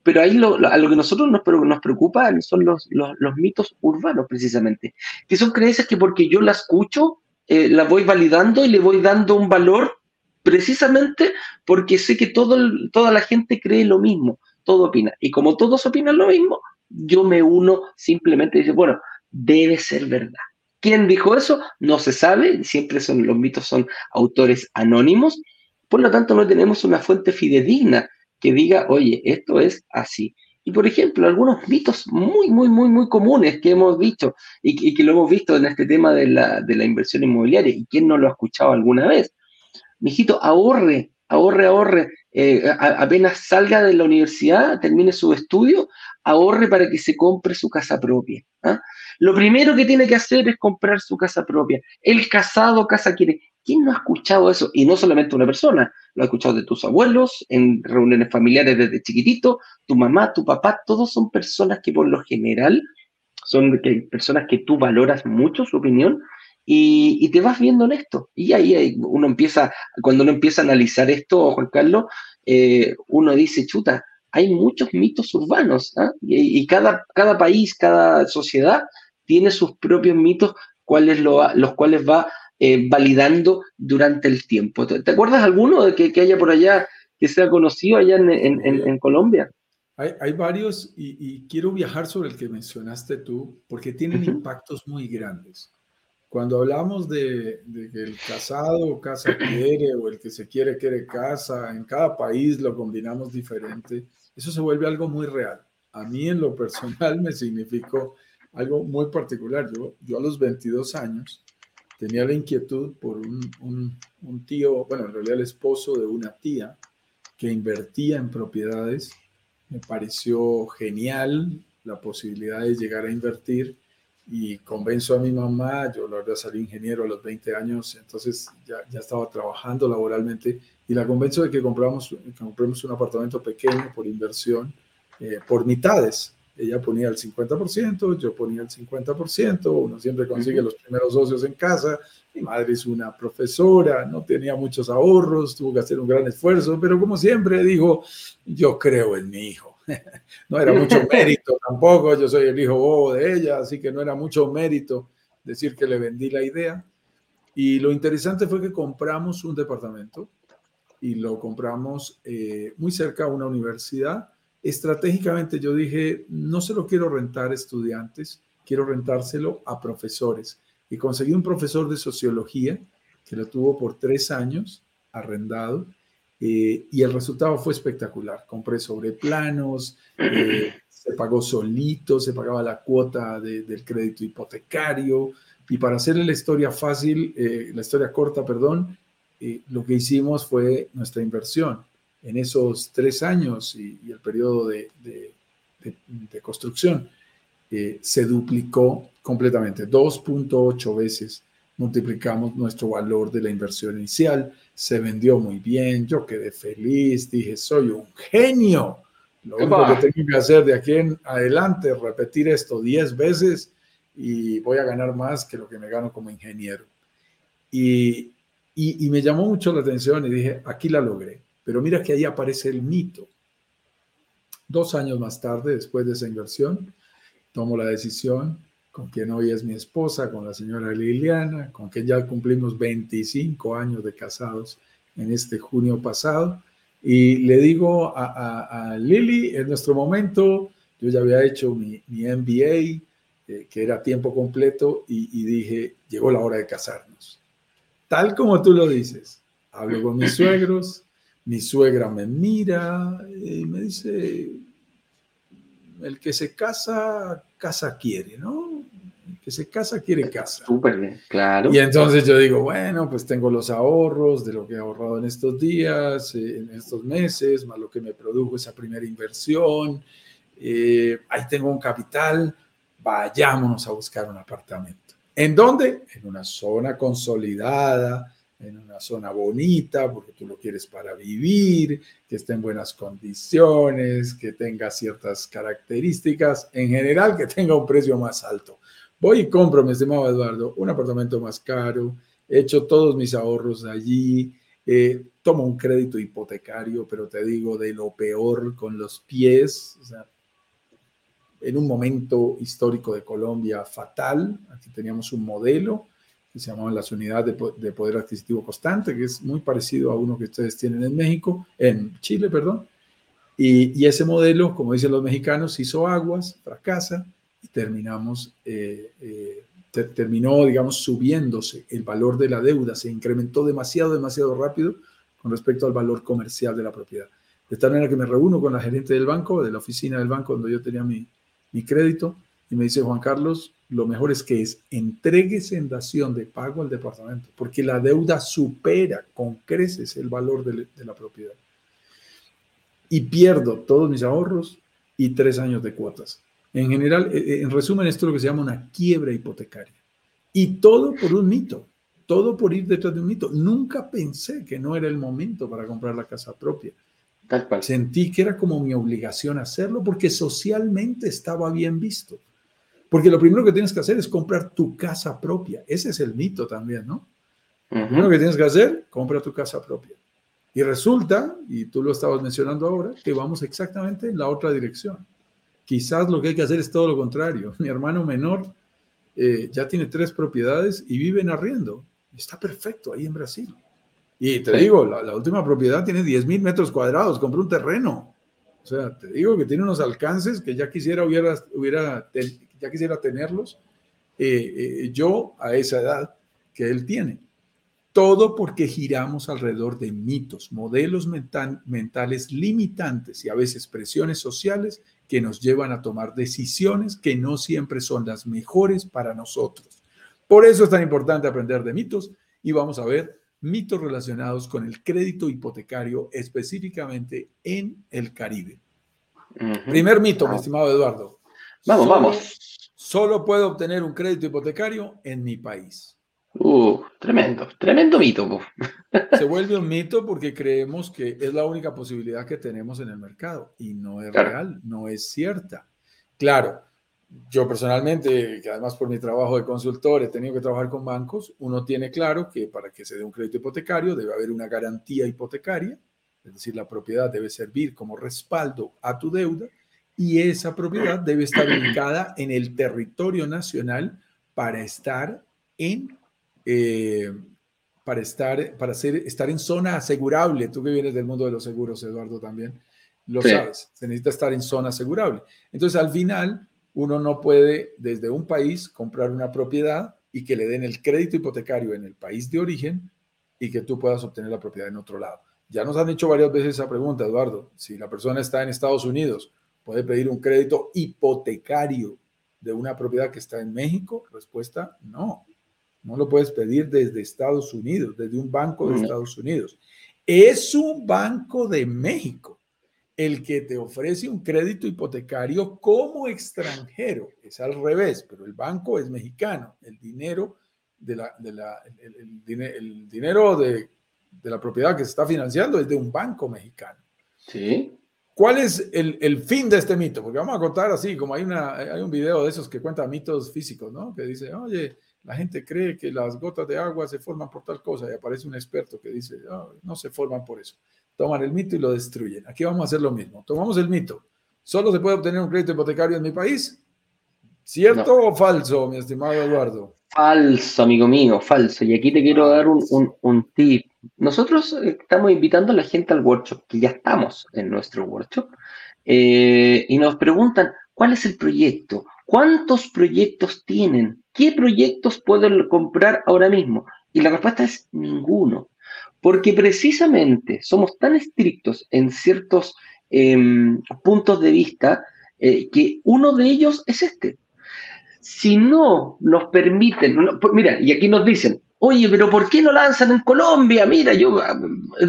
pero ahí lo, a lo que nosotros nos, nos preocupa son los, mitos urbanos precisamente, que son creencias que porque yo las escucho, eh, voy validando y le voy dando un valor precisamente porque sé que todo, toda la gente cree lo mismo todo opina. Y como todos opinan lo mismo, yo me uno simplemente y dice, bueno, debe ser verdad. ¿Quién dijo eso? No se sabe, siempre son, los mitos son autores anónimos, por lo tanto no tenemos una fuente fidedigna que diga, oye, esto es así. Y por ejemplo, algunos mitos muy, muy, muy, muy comunes que hemos visto y, que lo hemos visto en este tema de la, de la inversión inmobiliaria, y quién no lo ha escuchado alguna vez. Mijito, ahorre, ahorre, ahorre, eh, apenas salga de la universidad, termine su estudio, ahorre para que se compre su casa propia. ¿ah? Lo primero que tiene que hacer es comprar su casa propia. El casado casa quiere. ¿Quién no ha escuchado eso? Y no solamente una persona, lo ha escuchado de tus abuelos, en reuniones familiares desde chiquitito, tu mamá, tu papá, todos son personas que por lo general son personas que tú valoras mucho su opinión y, te vas viendo en esto. Y ahí uno empieza, cuando uno empieza a analizar esto, Juan Carlos, eh, uno dice, chuta, hay muchos mitos urbanos, ¿ah? y, cada, cada país, cada sociedad tiene sus propios mitos, cuales los cuales va eh, validando durante el tiempo. ¿Te, acuerdas alguno de que, haya por allá, que sea conocido allá en, Colombia? Hay, varios y, quiero viajar sobre el que mencionaste tú, porque tienen impactos muy grandes. Cuando hablamos de, que el casado casa <clears throat> quiere o el que se quiere quiere casa, en cada país lo combinamos diferente, eso se vuelve algo muy real. A mí en lo personal me significó algo muy particular. Yo, yo a los 22 años tenía la inquietud por un, un, tío, bueno, en realidad el esposo de una tía que invertía en propiedades. Me pareció genial la posibilidad de llegar a invertir y convenzo a mi mamá, yo la verdad salí ingeniero a los 20 años, entonces ya, ya estaba trabajando laboralmente y la convenzo de que compramos, compremos un apartamento pequeño por inversión, eh, por mitades, ella ponía el 50%, yo ponía el 50%, uno siempre consigue los primeros socios en casa. Mi madre es una profesora, no tenía muchos ahorros, tuvo que hacer un gran esfuerzo, pero como siempre dijo, yo creo en mi hijo. <laughs> No era mucho <laughs> mérito tampoco, yo soy el hijo bobo de ella, así que no era mucho mérito decir que le vendí la idea. Y lo interesante fue que compramos un departamento y lo compramos eh, muy cerca a una universidad estratégicamente yo dije, no se lo quiero rentar a estudiantes, quiero rentárselo a profesores. Y conseguí un profesor de sociología que lo tuvo por tres años arrendado eh, y el resultado fue espectacular. Compré sobre planos, eh, se pagó solito, se pagaba la cuota del crédito hipotecario. Y para hacerle la historia fácil, eh, la historia corta, perdón, lo que hicimos fue nuestra inversión. En esos tres años y, el periodo de, construcción, se duplicó completamente, 2.8 veces multiplicamos nuestro valor de la inversión inicial, se vendió muy bien, yo quedé feliz, dije, soy un genio. Lo único que tengo que hacer de aquí en adelante es repetir esto 10 veces y voy a ganar más que lo que me gano como ingeniero. y, y me llamó mucho la atención y dije, aquí la logré. Pero mira que ahí aparece el mito. Dos años más tarde, después de esa inversión, tomo la decisión con quien hoy es mi esposa, con la señora Liliana, con quien ya cumplimos 25 años de casados en este junio pasado. Y le digo a, Lili, en nuestro momento, yo ya había hecho mi, MBA, eh, que era tiempo completo, y, y dije, llegó la hora de casarnos. Tal como tú lo dices, hablo con mis suegros, mi suegra me mira y me dice, el que se casa, casa quiere, ¿no? Que se casa, quiere casa. Súper bien, claro. Y entonces yo digo, bueno, pues tengo los ahorros de lo que he ahorrado en estos días, eh, en estos meses, más lo que me produjo esa primera inversión. Eh, ahí tengo un capital, vayámonos a buscar un apartamento. ¿En dónde? En una zona consolidada, en una zona bonita, porque tú lo quieres para vivir, que esté en buenas condiciones, que tenga ciertas características, en general que tenga un precio más alto. Voy y compro, mi estimado Eduardo, un apartamento más caro, he hecho todos mis ahorros allí, eh, tomo un crédito hipotecario, pero te digo de lo peor con los pies, en un momento histórico de Colombia fatal, aquí teníamos un modelo, que se llamaban las unidades de, poder adquisitivo constante, que es muy parecido a uno que ustedes tienen en México, en Chile, perdón. Y, ese modelo, como dicen los mexicanos, hizo aguas, fracasa y terminamos, eh, eh, terminó, digamos, subiéndose el valor de la deuda, se incrementó demasiado, demasiado rápido con respecto al valor comercial de la propiedad. De tal manera que me reúno con la gerente del banco, de la oficina del banco donde yo tenía mi, mi crédito, y me dice, Juan Carlos, lo mejor es que es entregues en dación de pago al departamento, porque la deuda supera con creces el valor de, la propiedad. Y pierdo todos mis ahorros y tres años de cuotas. En general, eh, eh, en resumen, esto es lo que se llama una quiebra hipotecaria. Y todo por un mito, todo por ir detrás de un mito. Nunca pensé que no era el momento para comprar la casa propia. Sentí que era como mi obligación hacerlo porque socialmente estaba bien visto. Porque lo primero que tienes que hacer es comprar tu casa propia. Ese es el mito también, ¿no? Lo primero que tienes que hacer, compra tu casa propia. Y resulta, y tú lo estabas mencionando ahora, que vamos exactamente en la otra dirección. Quizás lo que hay que hacer es todo lo contrario. <laughs> Mi hermano menor eh, ya tiene tres propiedades y vive en arriendo. Está perfecto ahí en Brasil. Y te digo, la, última propiedad tiene 10 mil metros cuadrados, compró un terreno. O sea, te digo que tiene unos alcances que ya quisiera hubiera, hubiera ya quisiera tenerlos eh, yo a esa edad que él tiene. Todo porque giramos alrededor de mitos, modelos mentales limitantes y a veces presiones sociales que nos llevan a tomar decisiones que no siempre son las mejores para nosotros. Por eso es tan importante aprender de mitos y vamos a ver mitos relacionados con el crédito hipotecario específicamente en el Caribe. Primer mito, mi estimado Eduardo. Vamos, vamos. Solo puedo obtener un crédito hipotecario en mi país. Uh, tremendo, tremendo mito. <laughs> Se vuelve un mito porque creemos que es la única posibilidad que tenemos en el mercado y no es real, no es cierta. Claro, yo personalmente, que además por mi trabajo de consultor he tenido que trabajar con bancos, uno tiene claro que para que se dé un crédito hipotecario debe haber una garantía hipotecaria, es decir, la propiedad debe servir como respaldo a tu deuda y esa propiedad debe estar ubicada en el territorio nacional para estar en eh, para estar, para ser, estar en zona asegurable. Tú que vienes del mundo de los seguros, Eduardo, también lo sabes. Se necesita estar en zona asegurable. Entonces, al final, uno no puede desde un país comprar una propiedad y que le den el crédito hipotecario en el país de origen y que tú puedas obtener la propiedad en otro lado. Ya nos han hecho varias veces esa pregunta, Eduardo. Si la persona está en Estados Unidos, ¿puede pedir un crédito hipotecario de una propiedad que está en México? Respuesta, no. No lo puedes pedir desde Estados Unidos, desde un banco de Estados Unidos. Es un banco de México el que te ofrece un crédito hipotecario como extranjero. Es al revés, pero el banco es mexicano. El dinero de la, el, dinero de, la propiedad que se está financiando es de un banco mexicano. Sí. ¿Cuál es el, fin de este mito? Porque vamos a contar así, como hay, una, hay un video de esos que cuenta mitos físicos, ¿no? Que dice, oye, la gente cree que las gotas de agua se forman por tal cosa y aparece un experto que dice, ah, no se forman por eso. Toman el mito y lo destruyen. Aquí vamos a hacer lo mismo. Tomamos el mito. ¿Solo se puede obtener un crédito hipotecario en mi país? ¿Cierto o falso, mi estimado Eduardo? Falso, amigo mío, falso. Y aquí te quiero dar un, tip. Nosotros estamos invitando a la gente al workshop, que ya estamos en nuestro workshop, eh, y nos preguntan, ¿cuál es el proyecto? ¿Cuántos proyectos tienen? ¿Qué proyectos pueden comprar ahora mismo? Y la respuesta es ninguno. Porque precisamente somos tan estrictos en ciertos em, puntos de vista eh, que uno de ellos es este. Si no nos permiten, mira, y aquí nos dicen, oye, pero ¿por qué no lanzan en Colombia? Mira, yo,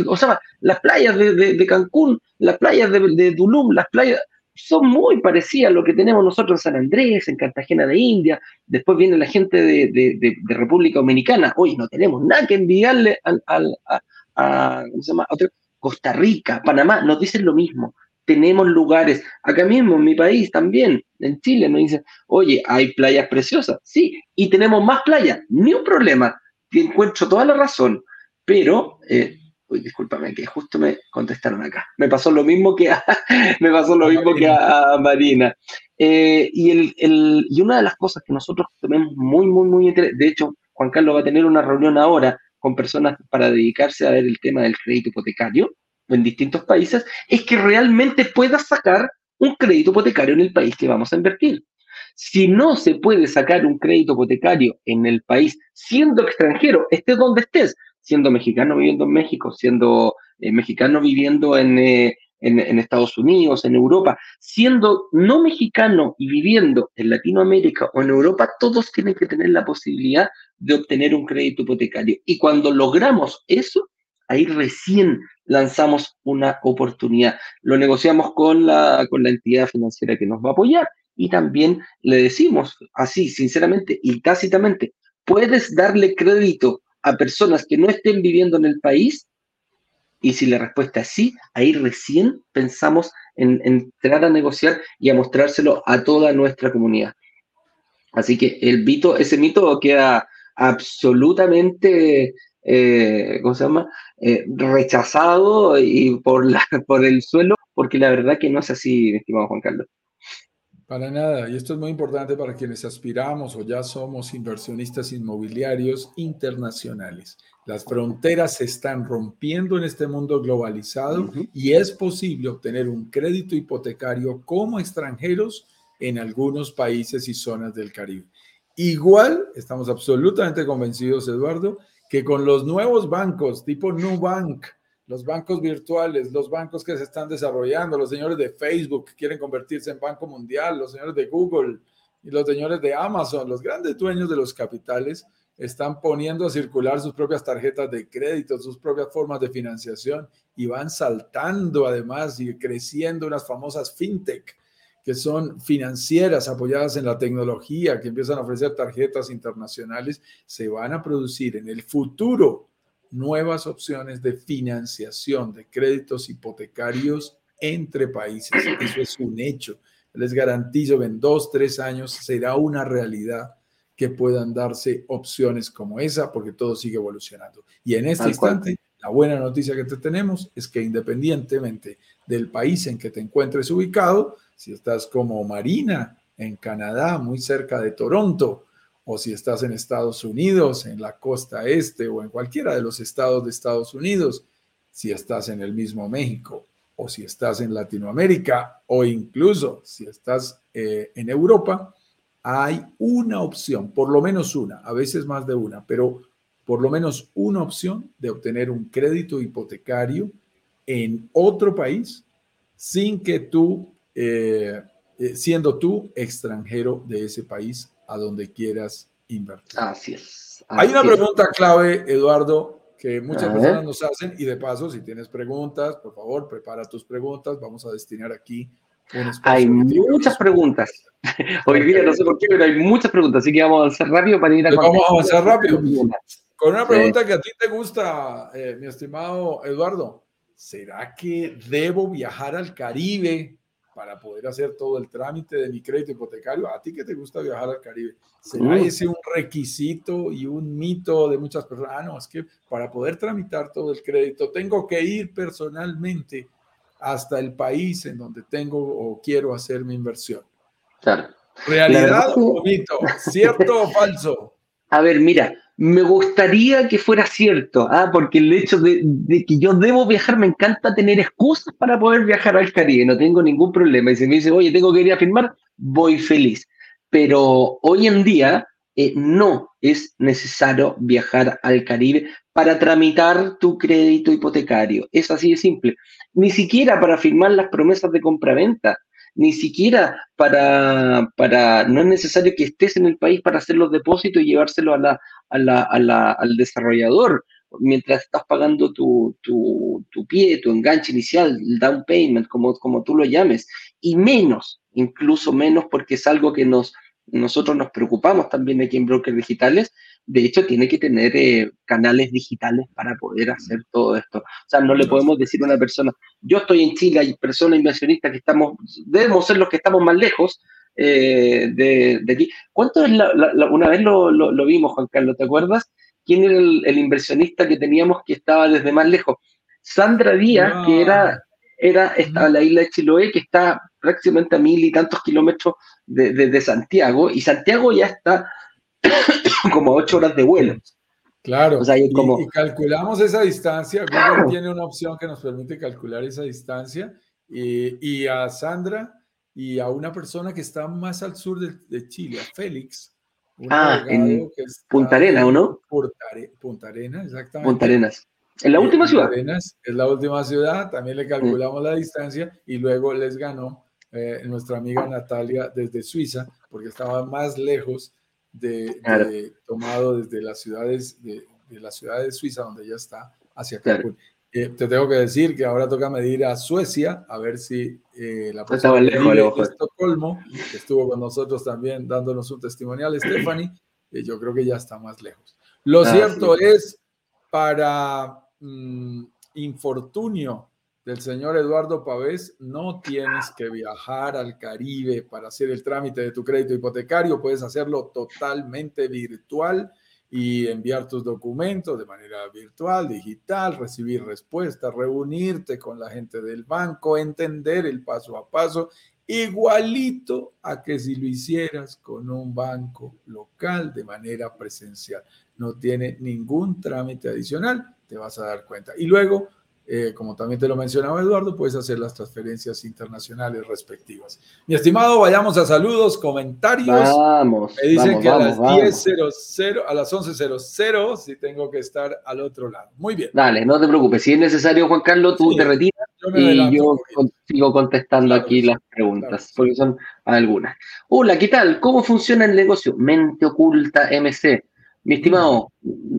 o sea, las playas de, Cancún, las playas de, de Tulum, las playas, son muy parecidas a lo que tenemos nosotros en San Andrés, en Cartagena de India, después viene la gente de, República Dominicana, hoy no tenemos nada que enviarle a. Costa Rica, Panamá, nos dicen lo mismo. Tenemos lugares, acá mismo en mi país también, en Chile, nos dicen, oye, hay playas preciosas, sí, y tenemos más playas, ni un problema, encuentro toda la razón, pero eh, Uy, discúlpame, que justo me contestaron acá. Me pasó lo mismo que a, <laughs> me pasó lo mismo que a, Marina. Eh, y, el, el, y una de las cosas que nosotros tenemos muy, muy, muy interesante, de hecho, Juan Carlos va a tener una reunión ahora con personas para dedicarse a ver el tema del crédito hipotecario en distintos países, es que realmente puedas sacar un crédito hipotecario en el país que vamos a invertir. Si no se puede sacar un crédito hipotecario en el país siendo extranjero, estés donde estés, siendo mexicano viviendo en México, siendo eh, mexicano viviendo eh, en, en, Estados Unidos, en Europa, siendo no mexicano y viviendo en Latinoamérica o en Europa, todos tienen que tener la posibilidad de obtener un crédito hipotecario. Y cuando logramos eso, ahí recién lanzamos una oportunidad. Lo negociamos con la, con la entidad financiera que nos va a apoyar y también le decimos así, sinceramente y tácitamente, puedes darle crédito a personas que no estén viviendo en el país? Y si la respuesta es sí, ahí recién pensamos en, entrar a negociar y a mostrárselo a toda nuestra comunidad. Así que el mito, ese mito queda absolutamente, eh, ¿cómo se llama? Eh, rechazado y por, la, <laughs> por el suelo, porque la verdad que no es así, estimado Juan Carlos. Para nada, y esto es muy importante para quienes aspiramos o ya somos inversionistas inmobiliarios internacionales. Las fronteras se están rompiendo en este mundo globalizado y es posible obtener un crédito hipotecario como extranjeros en algunos países y zonas del Caribe. Igual, estamos absolutamente convencidos, Eduardo, que con los nuevos bancos tipo Nubank, los bancos virtuales, los bancos que se están desarrollando, los señores de Facebook que quieren convertirse en banco mundial, los señores de Google y los señores de Amazon, los grandes dueños de los capitales, están poniendo a circular sus propias tarjetas de crédito, sus propias formas de financiación y van saltando además y creciendo unas famosas fintech que son financieras apoyadas en la tecnología, que empiezan a ofrecer tarjetas internacionales, se van a producir en el futuro nuevas opciones de financiación de créditos hipotecarios entre países. Eso es un hecho. Les garantizo que en dos, tres años será una realidad que puedan darse opciones como esa, porque todo sigue evolucionando. Y en este instante, la buena noticia que te tenemos es que independientemente del país en que te encuentres ubicado, si estás como Marina en Canadá, muy cerca de Toronto, o si estás en Estados Unidos, en la costa este o en cualquiera de los estados de Estados Unidos, si estás en el mismo México, o si estás en Latinoamérica, o incluso si estás eh, en Europa, hay una opción, por lo menos una, a veces más de una, pero por lo menos una opción de obtener un crédito hipotecario en otro país sin que tú, eh, eh, siendo tú extranjero de ese país a donde quieras invertir. Así es. Hay una pregunta clave, Eduardo, que muchas personas nos hacen y de paso, si tienes preguntas, por favor, prepara tus preguntas. Vamos a destinar aquí hay muchas pregunas. Hoy <laughs> día no sé por qué, pero hay muchas preguntas, así que vamos a avanzar rápido para ir a Vamos a avanzar rápido. Con una pregunta que a ti te gusta, eh, mi estimado Eduardo. ¿Será que debo viajar al Caribe para poder hacer todo el trámite de mi crédito hipotecario? ¿A ti que te gusta viajar al Caribe? ¿Será ese un requisito y un mito de muchas personas? Ah, no, es que para poder tramitar todo el crédito tengo que ir personalmente hasta el país en donde tengo o quiero hacer mi inversión. Claro. ¿Realidad o mito? ¿Cierto o <laughs> falso? A ver, mira, me gustaría que fuera cierto, ¿ah? porque el hecho de, que yo debo viajar, me encanta tener excusas para poder viajar al Caribe, no tengo ningún problema. Y si me dice, oye, tengo que ir a firmar, voy feliz. Pero hoy en día eh, no es necesario viajar al Caribe para tramitar tu crédito hipotecario. Es así de simple ni siquiera para firmar las promesas de compraventa, ni siquiera para, para, no es necesario que estés en el país para hacer los depósitos y llevárselo a la, a la, a la, al desarrollador mientras estás pagando tu, tu, tu, pie, tu enganche inicial, el down payment, como, como tú lo llames, y menos, incluso menos porque es algo que nos, nosotros nos preocupamos también aquí en Brokers Digitales, de hecho tiene que tener eh, canales digitales para poder hacer todo esto. O sea, no le podemos decir a una persona, yo estoy en Chile, hay personas inversionistas que estamos, debemos ser los que estamos más lejos eh, de, aquí. ¿Cuánto es la, una vez lo, lo, vimos, Juan Carlos, ¿te acuerdas? ¿Quién era el, inversionista que teníamos que estaba desde más lejos? Sandra Díaz, que era, era estaba la isla de Chiloé, que está prácticamente a mil y tantos kilómetros de, de Santiago, y Santiago ya está <coughs> como ocho horas de vuelo. Claro, y, calculamos esa distancia. Google tiene una opción que nos permite calcular esa distancia. Y, a Sandra y a una persona que está más al sur de, Chile, a Félix. ah, en Punta Arenas, ¿o no? Punta, Arenas, exactamente. Punta Arenas. ¿En la eh, última ciudad? Arenas es la última ciudad, también le calculamos la distancia y luego les ganó eh, nuestra amiga Natalia desde Suiza, porque estaba más lejos de, tomado desde las ciudades de, de, la ciudad de Suiza, donde ya está, hacia Cancún. Eh, te tengo que decir que ahora toca medir a Suecia, a ver si eh, la persona de Estocolmo, que estuvo con nosotros también dándonos un testimonial, Stephanie, eh, yo creo que ya está más lejos. Lo ah, cierto es, para mm, infortunio del señor Eduardo Pavés, no tienes que viajar al Caribe para hacer el trámite de tu crédito hipotecario, puedes hacerlo totalmente virtual y enviar tus documentos de manera virtual, digital, recibir respuestas, reunirte con la gente del banco, entender el paso a paso, igualito a que si lo hicieras con un banco local de manera presencial. No tiene ningún trámite adicional, te vas a dar cuenta. Y luego eh, como también te lo mencionaba Eduardo, puedes hacer las transferencias internacionales respectivas. Mi estimado, vayamos a saludos, comentarios. Vamos. Me dicen vamos, que a las vamos. 10.00, a las 11.00, si tengo que estar al otro lado. Muy bien. Dale, no te preocupes. Si es necesario, Juan Carlos, tú Sí, te retiras Yo me y yo con- sigo contestando Claro aquí las preguntas, que porque son algunas. Hola, ¿qué tal? ¿Cómo funciona el negocio? Mente oculta MC. Mi estimado,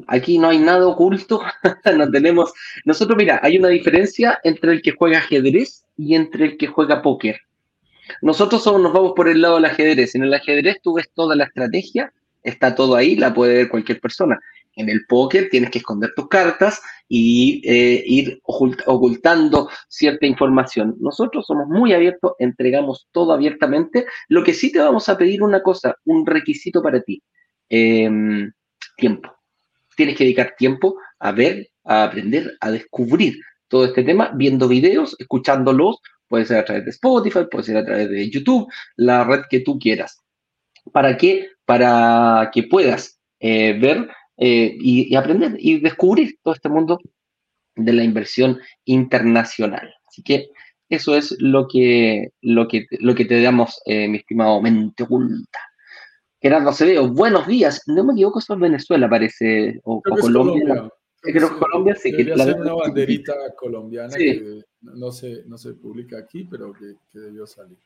aquí no hay nada oculto, <laughs> no tenemos. Nosotros, mira, hay una diferencia entre el que juega ajedrez y entre el que juega póker. Nosotros somos, nos vamos por el lado del ajedrez. En el ajedrez tú ves toda la estrategia, está todo ahí, la puede ver cualquier persona. En el póker tienes que esconder tus cartas y eh, ir ocult- ocultando cierta información. Nosotros somos muy abiertos, entregamos todo abiertamente. Lo que sí te vamos a pedir una cosa, un requisito para ti. Em, tiempo. Tienes que dedicar tiempo a ver, a aprender, a descubrir todo este tema, viendo videos, escuchándolos, puede ser a través de Spotify, puede ser a través de YouTube, la red que tú quieras. ¿Para qué? Para que puedas eh, ver eh, y, aprender y descubrir todo este mundo de la inversión internacional. Así que eso es lo que, lo que, lo que te damos, eh, mi estimado mente oculta. Gerardo Acevedo, buenos días. No me equivoco, eso es Venezuela, parece, o, Creo Colombia. Colombia. Creo que Colombia, sí, que la ser una banderita colombiana Sí. que no se, no se publica aquí, pero que, que debió salir.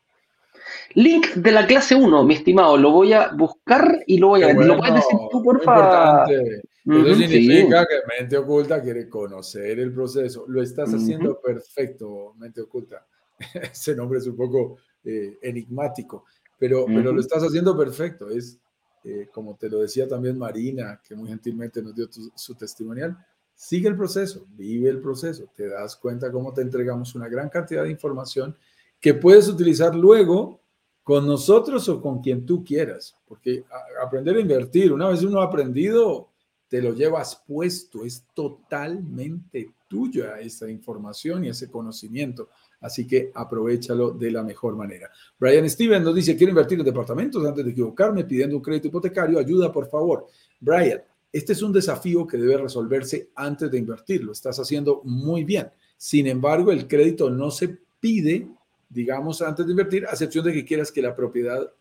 Link de la clase 1, mi estimado, lo voy a buscar y lo voy a ver. ¿Lo puedes decir tú, porfa? importante. Ujú, Eso sí. significa que mente oculta quiere conocer el proceso. Lo estás haciendo perfecto, mente oculta. <laughs> Ese nombre es un poco eh, enigmático, pero, pero lo estás haciendo perfecto. Es eh, como te lo decía también Marina, que muy gentilmente nos dio tu- su testimonial. Sigue el proceso, vive el proceso. Te das cuenta cómo te entregamos una gran cantidad de información que puedes utilizar luego con nosotros o con quien tú quieras, porque a- aprender a invertir, una vez uno ha aprendido, te lo llevas puesto, es totalmente tuya esa información y ese conocimiento, así que aprovechalo de la mejor manera. Brian Steven nos dice, quiero invertir en departamentos antes de equivocarme pidiendo un crédito hipotecario, ayuda por favor. Brian, este es un desafío que debe resolverse antes de invertir, lo estás haciendo muy bien. Sin embargo, el crédito no se pide digamos, antes de invertir, a excepción de que quieras que la propiedad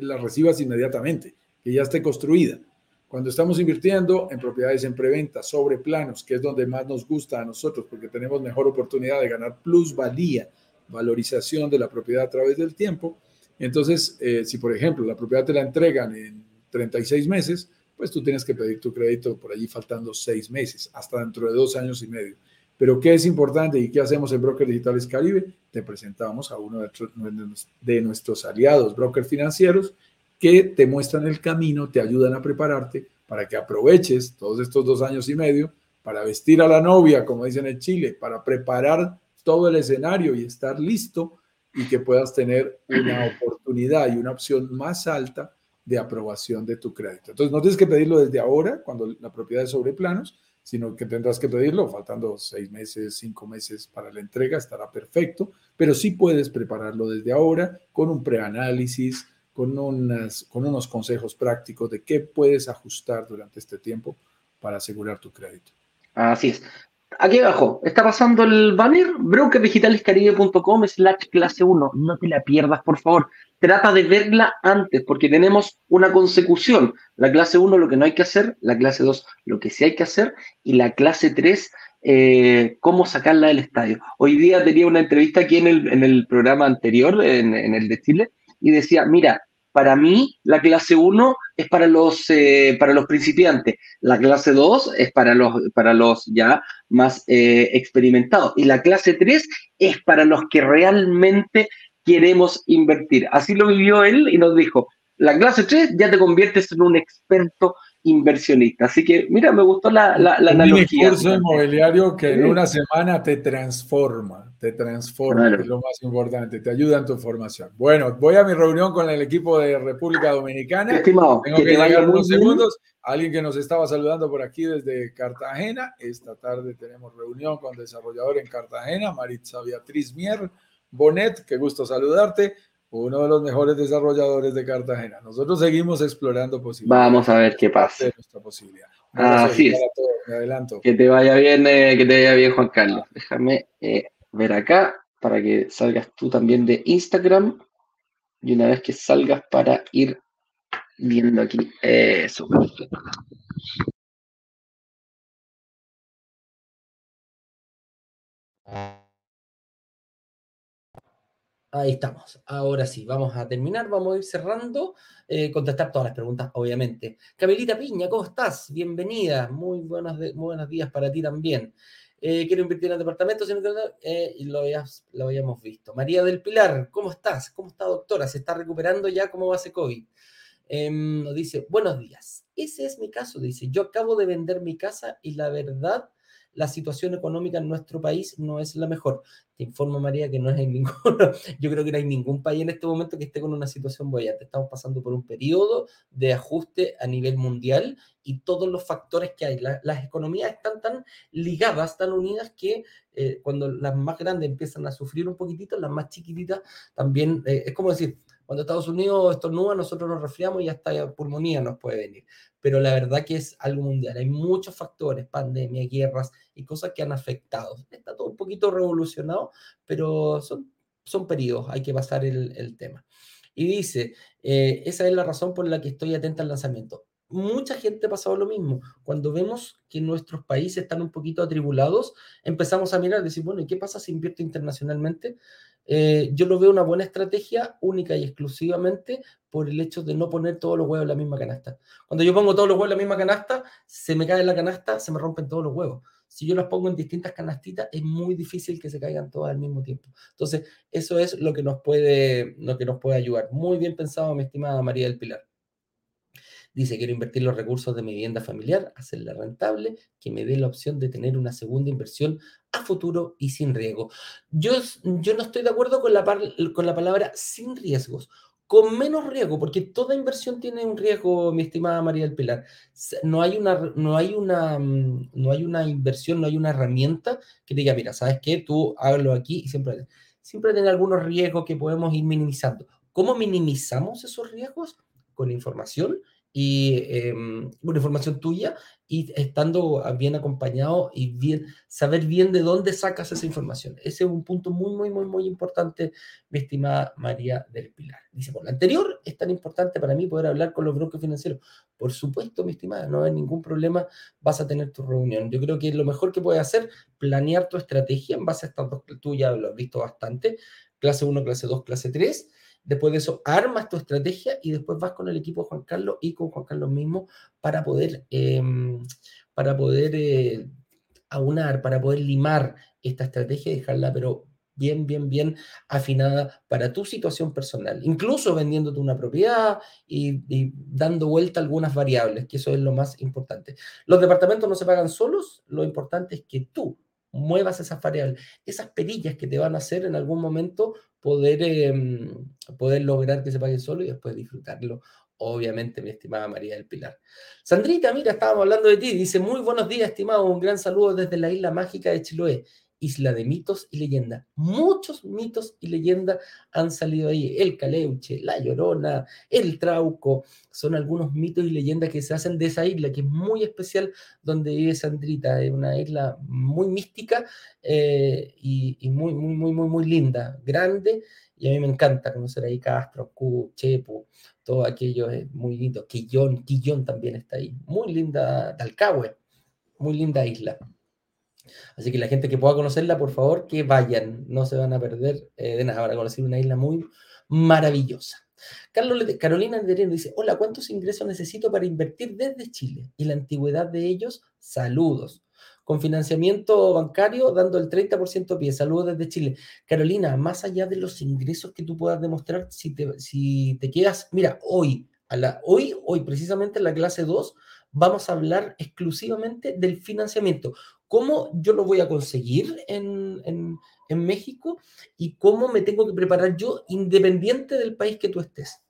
la recibas inmediatamente, que ya esté construida. Cuando estamos invirtiendo en propiedades en preventa, sobre planos, que es donde más nos gusta a nosotros, porque tenemos mejor oportunidad de ganar plusvalía, valorización de la propiedad a través del tiempo. Entonces, eh, si por ejemplo la propiedad te la entregan en 36 meses, pues tú tienes que pedir tu crédito por allí faltando seis meses, hasta dentro de dos años y medio. Pero ¿qué es importante y qué hacemos en Broker Digitales Caribe? Te presentamos a uno de nuestros aliados, brokers financieros, que te muestran el camino, te ayudan a prepararte para que aproveches todos estos dos años y medio para vestir a la novia, como dicen en Chile, para preparar todo el escenario y estar listo y que puedas tener una <clears throat> oportunidad y una opción más alta de aprobación de tu crédito. Entonces, no tienes que pedirlo desde ahora, cuando la propiedad es sobre planos, sino que tendrás que pedirlo faltando seis meses, cinco meses para la entrega, estará perfecto, pero sí puedes prepararlo desde ahora con un preanálisis, con, unas, con unos consejos prácticos de qué puedes ajustar durante este tiempo para asegurar tu crédito. Así es. Aquí abajo está pasando el banner brokerdigitalescaribe.com slash clase 1. No te la pierdas, por favor. Trata de verla antes porque tenemos una consecución. La clase 1 lo que no hay que hacer, la clase 2 lo que sí hay que hacer y la clase 3 eh, cómo sacarla del estadio. Hoy día tenía una entrevista aquí en el, en el programa anterior, en, en el de Chile, y decía, mira, para mí la clase 1 es para los, eh, para los principiantes, la clase 2 es para los, para los ya más eh, experimentados y la clase 3 es para los que realmente queremos invertir. Así lo vivió él y nos dijo, la clase 3 ya te conviertes en un experto inversionista. Así que, mira, me gustó la, la, la un analogía. curso inmobiliario que en una semana te transforma, te transforma, Claro. que es lo más importante, te ayuda en tu formación. Bueno, voy a mi reunión con el equipo de República Dominicana. Estimado, Tengo que que te llegar unos bien. segundos. Alguien que nos estaba saludando por aquí desde Cartagena. Esta tarde tenemos reunión con desarrollador en Cartagena, Maritza Beatriz Mier Bonet. Qué gusto saludarte. Uno de los mejores desarrolladores de Cartagena. Nosotros seguimos explorando posibilidades. Vamos a ver qué pasa. nuestra posibilidad. Así es. Me adelanto. Que te vaya bien, eh, que te vaya bien, Juan Carlos. Déjame eh, ver acá para que salgas tú también de Instagram. Y una vez que salgas para ir viendo aquí. Eso, perfecto. Ahí estamos. Ahora sí, vamos a terminar, vamos a ir cerrando, eh, contestar todas las preguntas, obviamente. Camilita Piña, ¿cómo estás? Bienvenida. Muy, buenos muy buenos días para ti también. Eh, quiero invertir en el departamento, eh, lo, lo habíamos visto. María del Pilar, ¿cómo estás? ¿Cómo está, doctora? ¿Se está recuperando ya? ¿Cómo va ese COVID? Em, nos dice, buenos días. Ese es mi caso, dice. Yo acabo de vender mi casa y la verdad la situación económica en nuestro país no es la mejor. Te informo, María, que no es en <laughs> ninguno, yo creo que no hay ningún país en este momento que esté con una situación bollante. Estamos pasando por un periodo de ajuste a nivel mundial y todos los factores que hay. las economías están tan ligadas, tan unidas, que eh, cuando las más grandes empiezan a sufrir un poquitito, las más chiquititas también, eh, es como decir, cuando Estados Unidos estornuda, nosotros nos resfriamos y hasta pulmonía nos puede venir pero la verdad que es algo mundial. Hay muchos factores, pandemia, guerras y cosas que han afectado. Está todo un poquito revolucionado, pero son, son periodos, hay que pasar el, tema. Y dice, eh, esa es la razón por la que estoy atenta al lanzamiento. Mucha gente ha pasado lo mismo. Cuando vemos que nuestros países están un poquito atribulados, empezamos a mirar decir, bueno, ¿y qué pasa si invierto internacionalmente? Eh, yo lo veo una buena estrategia única y exclusivamente por el hecho de no poner todos los huevos en la misma canasta. Cuando yo pongo todos los huevos en la misma canasta, se me cae la canasta, se me rompen todos los huevos. Si yo los pongo en distintas canastitas, es muy difícil que se caigan todas al mismo tiempo. Entonces, eso es lo que nos puede, lo que nos puede ayudar. Muy bien pensado, mi estimada María del Pilar. Dice, quiero invertir los recursos de mi vivienda familiar, hacerla rentable, que me dé la opción de tener una segunda inversión a futuro y sin riesgo. Yo, yo no estoy de acuerdo con la, con la palabra sin riesgos con menos riesgo, porque toda inversión tiene un riesgo, mi estimada María del Pilar. No hay una, no hay una, mm, no hay una inversión, no hay una herramienta que diga, mira, ¿sabes qué? Tú hágalo aquí y siempre, siempre tiene algunos riesgos que podemos ir minimizando. ¿Cómo minimizamos esos riesgos? Con información y em, una información tuya y estando bien acompañado y bien saber bien de dónde sacas esa información. Ese es un punto muy, muy, muy, muy importante, mi estimada María del Pilar. Dice, por lo anterior, es tan importante para mí poder hablar con los brokers financieros. Por supuesto, mi estimada, no hay ningún problema, vas a tener tu reunión. Yo creo que lo mejor que puedes hacer, planear tu estrategia en base a estas dos, tú ya lo has visto bastante, clase 1, clase 2, clase 3, Después de eso, armas tu estrategia y después vas con el equipo de Juan Carlos y con Juan Carlos mismo para poder, em, para poder eh, aunar, para poder limar esta estrategia y dejarla, pero bien, bien, bien afinada para tu situación personal, incluso vendiéndote una propiedad y, y, dando vuelta algunas variables, que eso es lo más importante. Los departamentos no se pagan solos, lo importante es que tú muevas esas variables, esas perillas que te van a hacer en algún momento poder, em, poder lograr que se pague solo y después disfrutarlo, obviamente, mi estimada María del Pilar. Sandrita, mira, estábamos hablando de ti, dice, muy buenos días, estimado, un gran saludo desde la isla mágica de Chiloé isla de mitos y leyendas. Muchos mitos y leyendas han salido ahí. El Caleuche, la Llorona, el Trauco, son algunos mitos y leyendas que se hacen de esa isla, que es muy especial donde vive Sandrita. Es una isla muy mística eh, y, muy, muy, muy, muy, linda, grande. Y a mí me encanta conocer ahí Castro, Cu, Chepo, todo aquello es muy lindo. Quillón, Quillón también está ahí. Muy linda, Talcahué, muy linda isla. Así que la gente que pueda conocerla, por favor, que vayan, no se van a perder eh, de nada, van a conocer una isla muy maravillosa. Carlos, Carolina Andereno dice, hola, ¿cuántos ingresos necesito para invertir desde Chile? Y la antigüedad de ellos, saludos. Con financiamiento bancario, dando el 30% pie. Saludos desde Chile. Carolina, más allá de los ingresos que tú puedas demostrar, si te, si te quedas, mira, hoy, a la, hoy, hoy, precisamente en la clase 2, vamos a hablar exclusivamente del financiamiento cómo yo lo voy a conseguir en, México y cómo me tengo que preparar yo independiente del país que tú estés.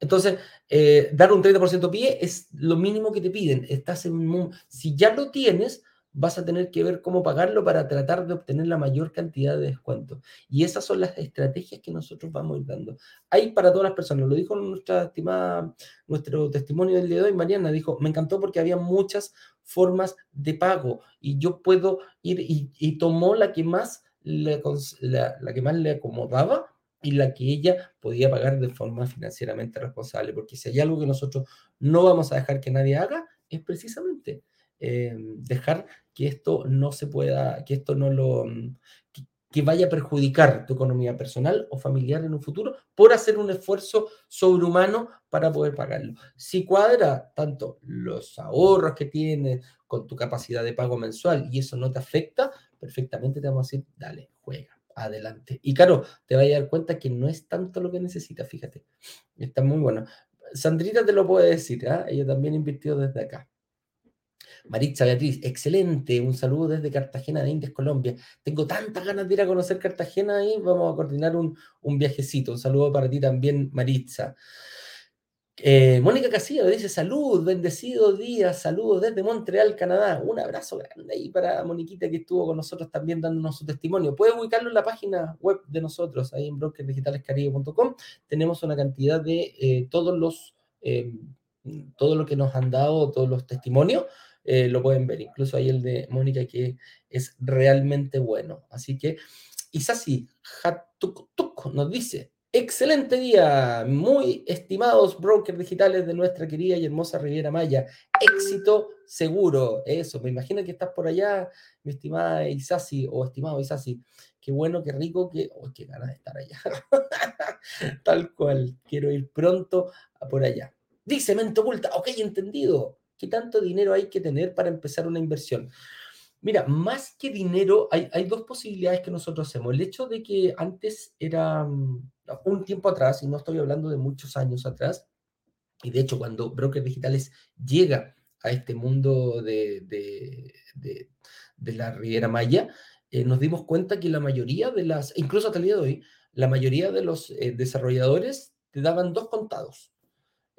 Entonces, eh, dar un 30% pie es lo mínimo que te piden. Estás en si ya lo tienes, vas a tener que ver cómo pagarlo para tratar de obtener la mayor cantidad de descuento. Y esas son las estrategias que nosotros vamos dando. Hay para todas las personas, lo dijo nuestra estimada, nuestro testimonio del día de hoy, Mariana, dijo, me encantó porque había muchas formas de pago y yo puedo ir y, tomó la que más le, la que más le acomodaba y la que ella podía pagar de forma financieramente responsable, porque si hay algo que nosotros no vamos a dejar que nadie haga, es precisamente eh, dejar que esto no se pueda, que esto no lo, mm, que, vaya a perjudicar tu economía personal o familiar en un futuro por hacer un esfuerzo sobrehumano para poder pagarlo. Si cuadra tanto los ahorros que tienes con tu capacidad de pago mensual y eso no te afecta, perfectamente te vamos a decir, dale, juega adelante. Y claro, te vas a dar cuenta que no es tanto lo que necesitas, fíjate. Está muy bueno. Sandrita te lo puede decir, ¿ah? ella también invirtió desde acá. Maritza Beatriz, excelente, un saludo desde Cartagena de Indias, Colombia. Tengo tantas ganas de ir a conocer Cartagena y vamos a coordinar un, un viajecito. Un saludo para ti también, Maritza. Eh, Mónica Casillo dice salud, bendecido día, saludos desde Montreal, Canadá. Un abrazo grande ahí para Moniquita que estuvo con nosotros también dándonos su testimonio. Puedes ubicarlo en la página web de nosotros, ahí en brokersdigitalescaribe.com. Tenemos una cantidad de eh, todos los, eh, todo lo que nos han dado, todos los testimonios, lo pueden ver. Incluso ahí el de Mónica que es realmente bueno. Así que, Isasi Hatuk nos dice, Excelente día, muy estimados brokers digitales de nuestra querida y hermosa Riviera Maya. Éxito seguro, eso. Me imagino que estás por allá, mi estimada Isasi o estimado Isasi. Qué bueno, qué rico, que. Oh, qué ganas de estar allá. <laughs> Tal cual, quiero ir pronto por allá. Dice Mente Oculta, ok, entendido. ¿Qué tanto dinero hay que tener para empezar una inversión? Mira, más que dinero, hay, dos posibilidades que nosotros hacemos. El hecho de que antes era mm, un tiempo atrás, y no estoy hablando de muchos años atrás, y de hecho cuando Brokers Digitales llega a este mundo de, de, la Riviera Maya, eh, nos dimos cuenta que la mayoría de las, incluso hasta el día de hoy, la mayoría de los eh, desarrolladores te daban dos contados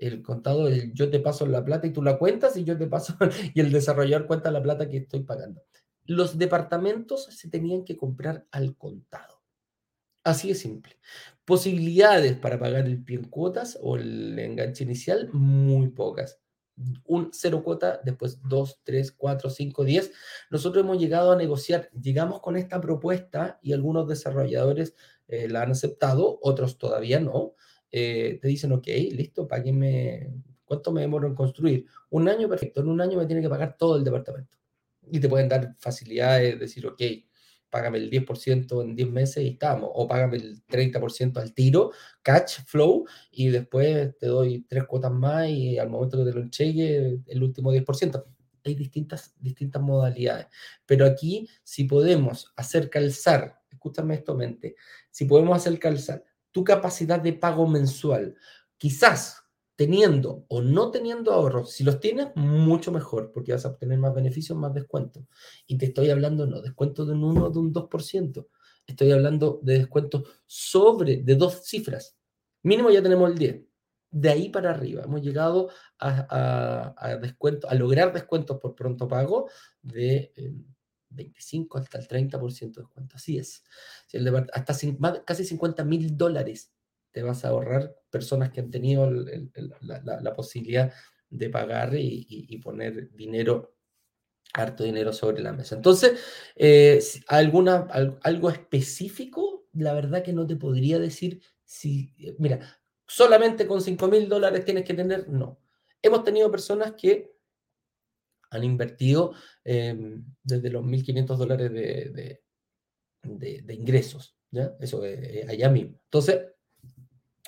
el contado el yo te paso la plata y tú la cuentas y yo te paso <laughs> y el desarrollador cuenta la plata que estoy pagando. Los departamentos se tenían que comprar al contado. Así de simple. Posibilidades para pagar el pie en cuotas o el enganche inicial, muy pocas. Un cero cuota, después dos, tres, cuatro, cinco, diez. Nosotros hemos llegado a negociar, llegamos con esta propuesta y algunos desarrolladores eh, la han aceptado, otros todavía no eh, te dicen, ok, listo, páguenme, ¿cuánto me demoro en construir? Un año, perfecto, en un año me tiene que pagar todo el departamento. Y te pueden dar facilidades, decir, ok, págame el 10% en 10 meses y estamos, o págame el 30% al tiro, catch flow, y después te doy tres cuotas más y al momento que te lo entregue, el último 10%. Hay distintas, distintas modalidades, pero aquí si podemos hacer calzar, escúchame esto, mente, si podemos hacer calzar tu capacidad de pago mensual. Quizás teniendo o no teniendo ahorros, si los tienes, mucho mejor, porque vas a obtener más beneficios, más descuentos. Y te estoy hablando, no, descuento de un 1 o de un 2%. Estoy hablando de descuentos sobre, de dos cifras. Mínimo ya tenemos el 10. De ahí para arriba, hemos llegado a, a, descuento, a lograr descuentos por pronto pago de eh, 25 hasta el 30% de descuento. Así es. hasta casi 50 mil dólares te vas a ahorrar personas que han tenido la, posibilidad de pagar y, poner dinero, harto dinero sobre la mesa. Entonces, eh, alguna, algo específico, la verdad que no te podría decir si, eh, mira, solamente con 5 mil dólares tienes que tener, no. Hemos tenido personas que han invertido em, desde los 1.500 dólares de, ingresos, ¿ya? Eso eh, allá mismo. Entonces,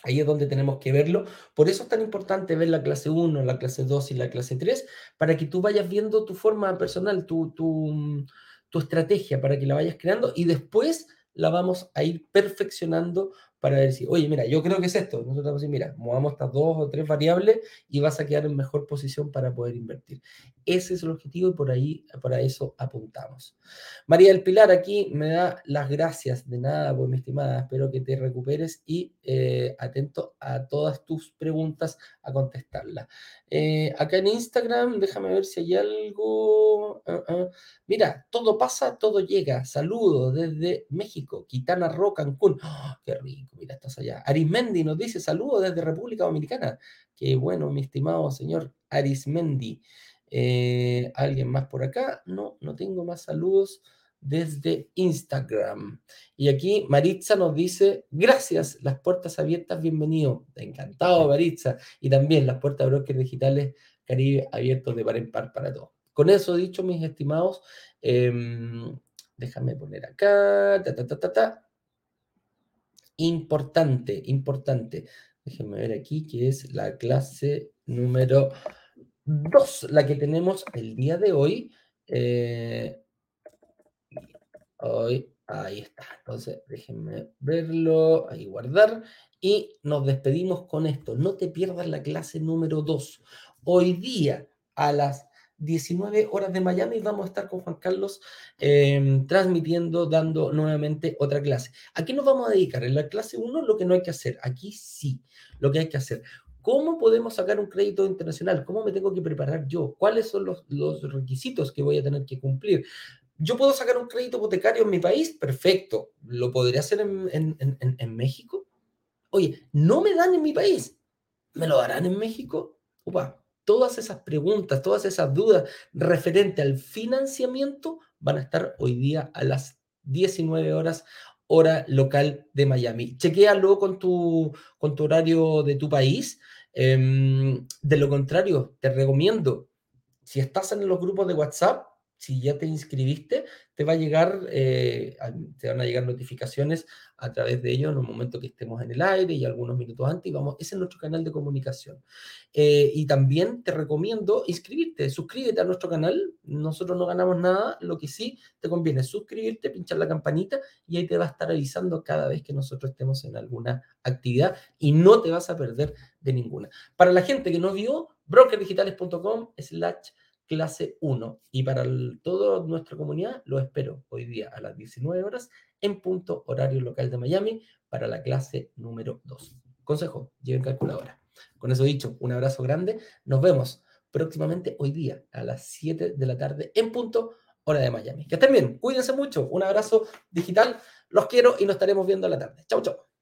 ahí es donde tenemos que verlo. Por eso es tan importante ver la clase 1, la clase 2 y la clase 3, para que tú vayas viendo tu forma personal, tu, tu, tu estrategia, para que la vayas creando y después la vamos a ir perfeccionando para si, oye, mira, yo creo que es esto. Nosotros vamos a decir, mira, movamos estas dos o tres variables y vas a quedar en mejor posición para poder invertir. Ese es el objetivo y por ahí, para eso apuntamos. María del Pilar aquí me da las gracias de nada, pues mi estimada. Espero que te recuperes y eh, atento a todas tus preguntas a contestarlas. Eh, acá en Instagram, déjame ver si hay algo. Ah, ah. Mira, todo pasa, todo llega. Saludos desde México, Quitana Roo, Cancún. ¡Oh, qué rico, mira, estás allá. Arismendi nos dice saludos desde República Dominicana. Qué bueno, mi estimado señor Arismendi. Eh, ¿Alguien más por acá? No, no tengo más saludos desde Instagram. Y aquí Maritza nos dice, gracias, las puertas abiertas, bienvenido. Encantado, Maritza. Y también las puertas de brokers digitales Caribe abiertos de par en par para todos. Con eso dicho, mis estimados, em, déjame poner acá, ta, ta, ta, ta, Importante, importante. Déjenme ver aquí que es la clase número 2, la que tenemos el día de hoy. Eh, hoy, ahí está. Entonces, déjenme verlo, ahí guardar. Y nos despedimos con esto. No te pierdas la clase número 2. Hoy día a las 19 horas de Miami vamos a estar con Juan Carlos em, transmitiendo, dando nuevamente otra clase. ¿A qué nos vamos a dedicar? En la clase 1 lo que no hay que hacer. Aquí sí, lo que hay que hacer. ¿Cómo podemos sacar un crédito internacional? ¿Cómo me tengo que preparar yo? ¿Cuáles son los, requisitos que voy a tener que cumplir? ¿Yo puedo sacar un crédito hipotecario en mi país? Perfecto. ¿Lo podría hacer en, en México? Oye, no me dan en mi país. ¿Me lo darán en México? Upa, todas esas preguntas, todas esas dudas referente al financiamiento van a estar hoy día a las 19 horas hora local de Miami. Chequéalo con tu, con tu horario de tu país. Em, de lo contrario, te recomiendo, si estás en los grupos de WhatsApp, si ya te inscribiste, te va a llegar, eh, te van a llegar notificaciones a través de ellos en el momento que estemos en el aire y algunos minutos antes. Vamos, ese es nuestro canal de comunicación. Eh, y también te recomiendo inscribirte, suscríbete a nuestro canal. Nosotros no ganamos nada, lo que sí te conviene es suscribirte, pinchar la campanita y ahí te va a estar avisando cada vez que nosotros estemos en alguna actividad y no te vas a perder de ninguna. Para la gente que no vio, brokerdigitales.com slash clase 1. Y para toda nuestra comunidad, lo espero hoy día a las 19 horas en punto horario local de Miami para la clase número 2. Consejo, lleven calculadora. Con eso dicho, un abrazo grande. Nos vemos próximamente hoy día a las 7 de la tarde en punto hora de Miami. Que estén bien, cuídense mucho. Un abrazo digital. Los quiero y nos estaremos viendo a la tarde. Chau, chau.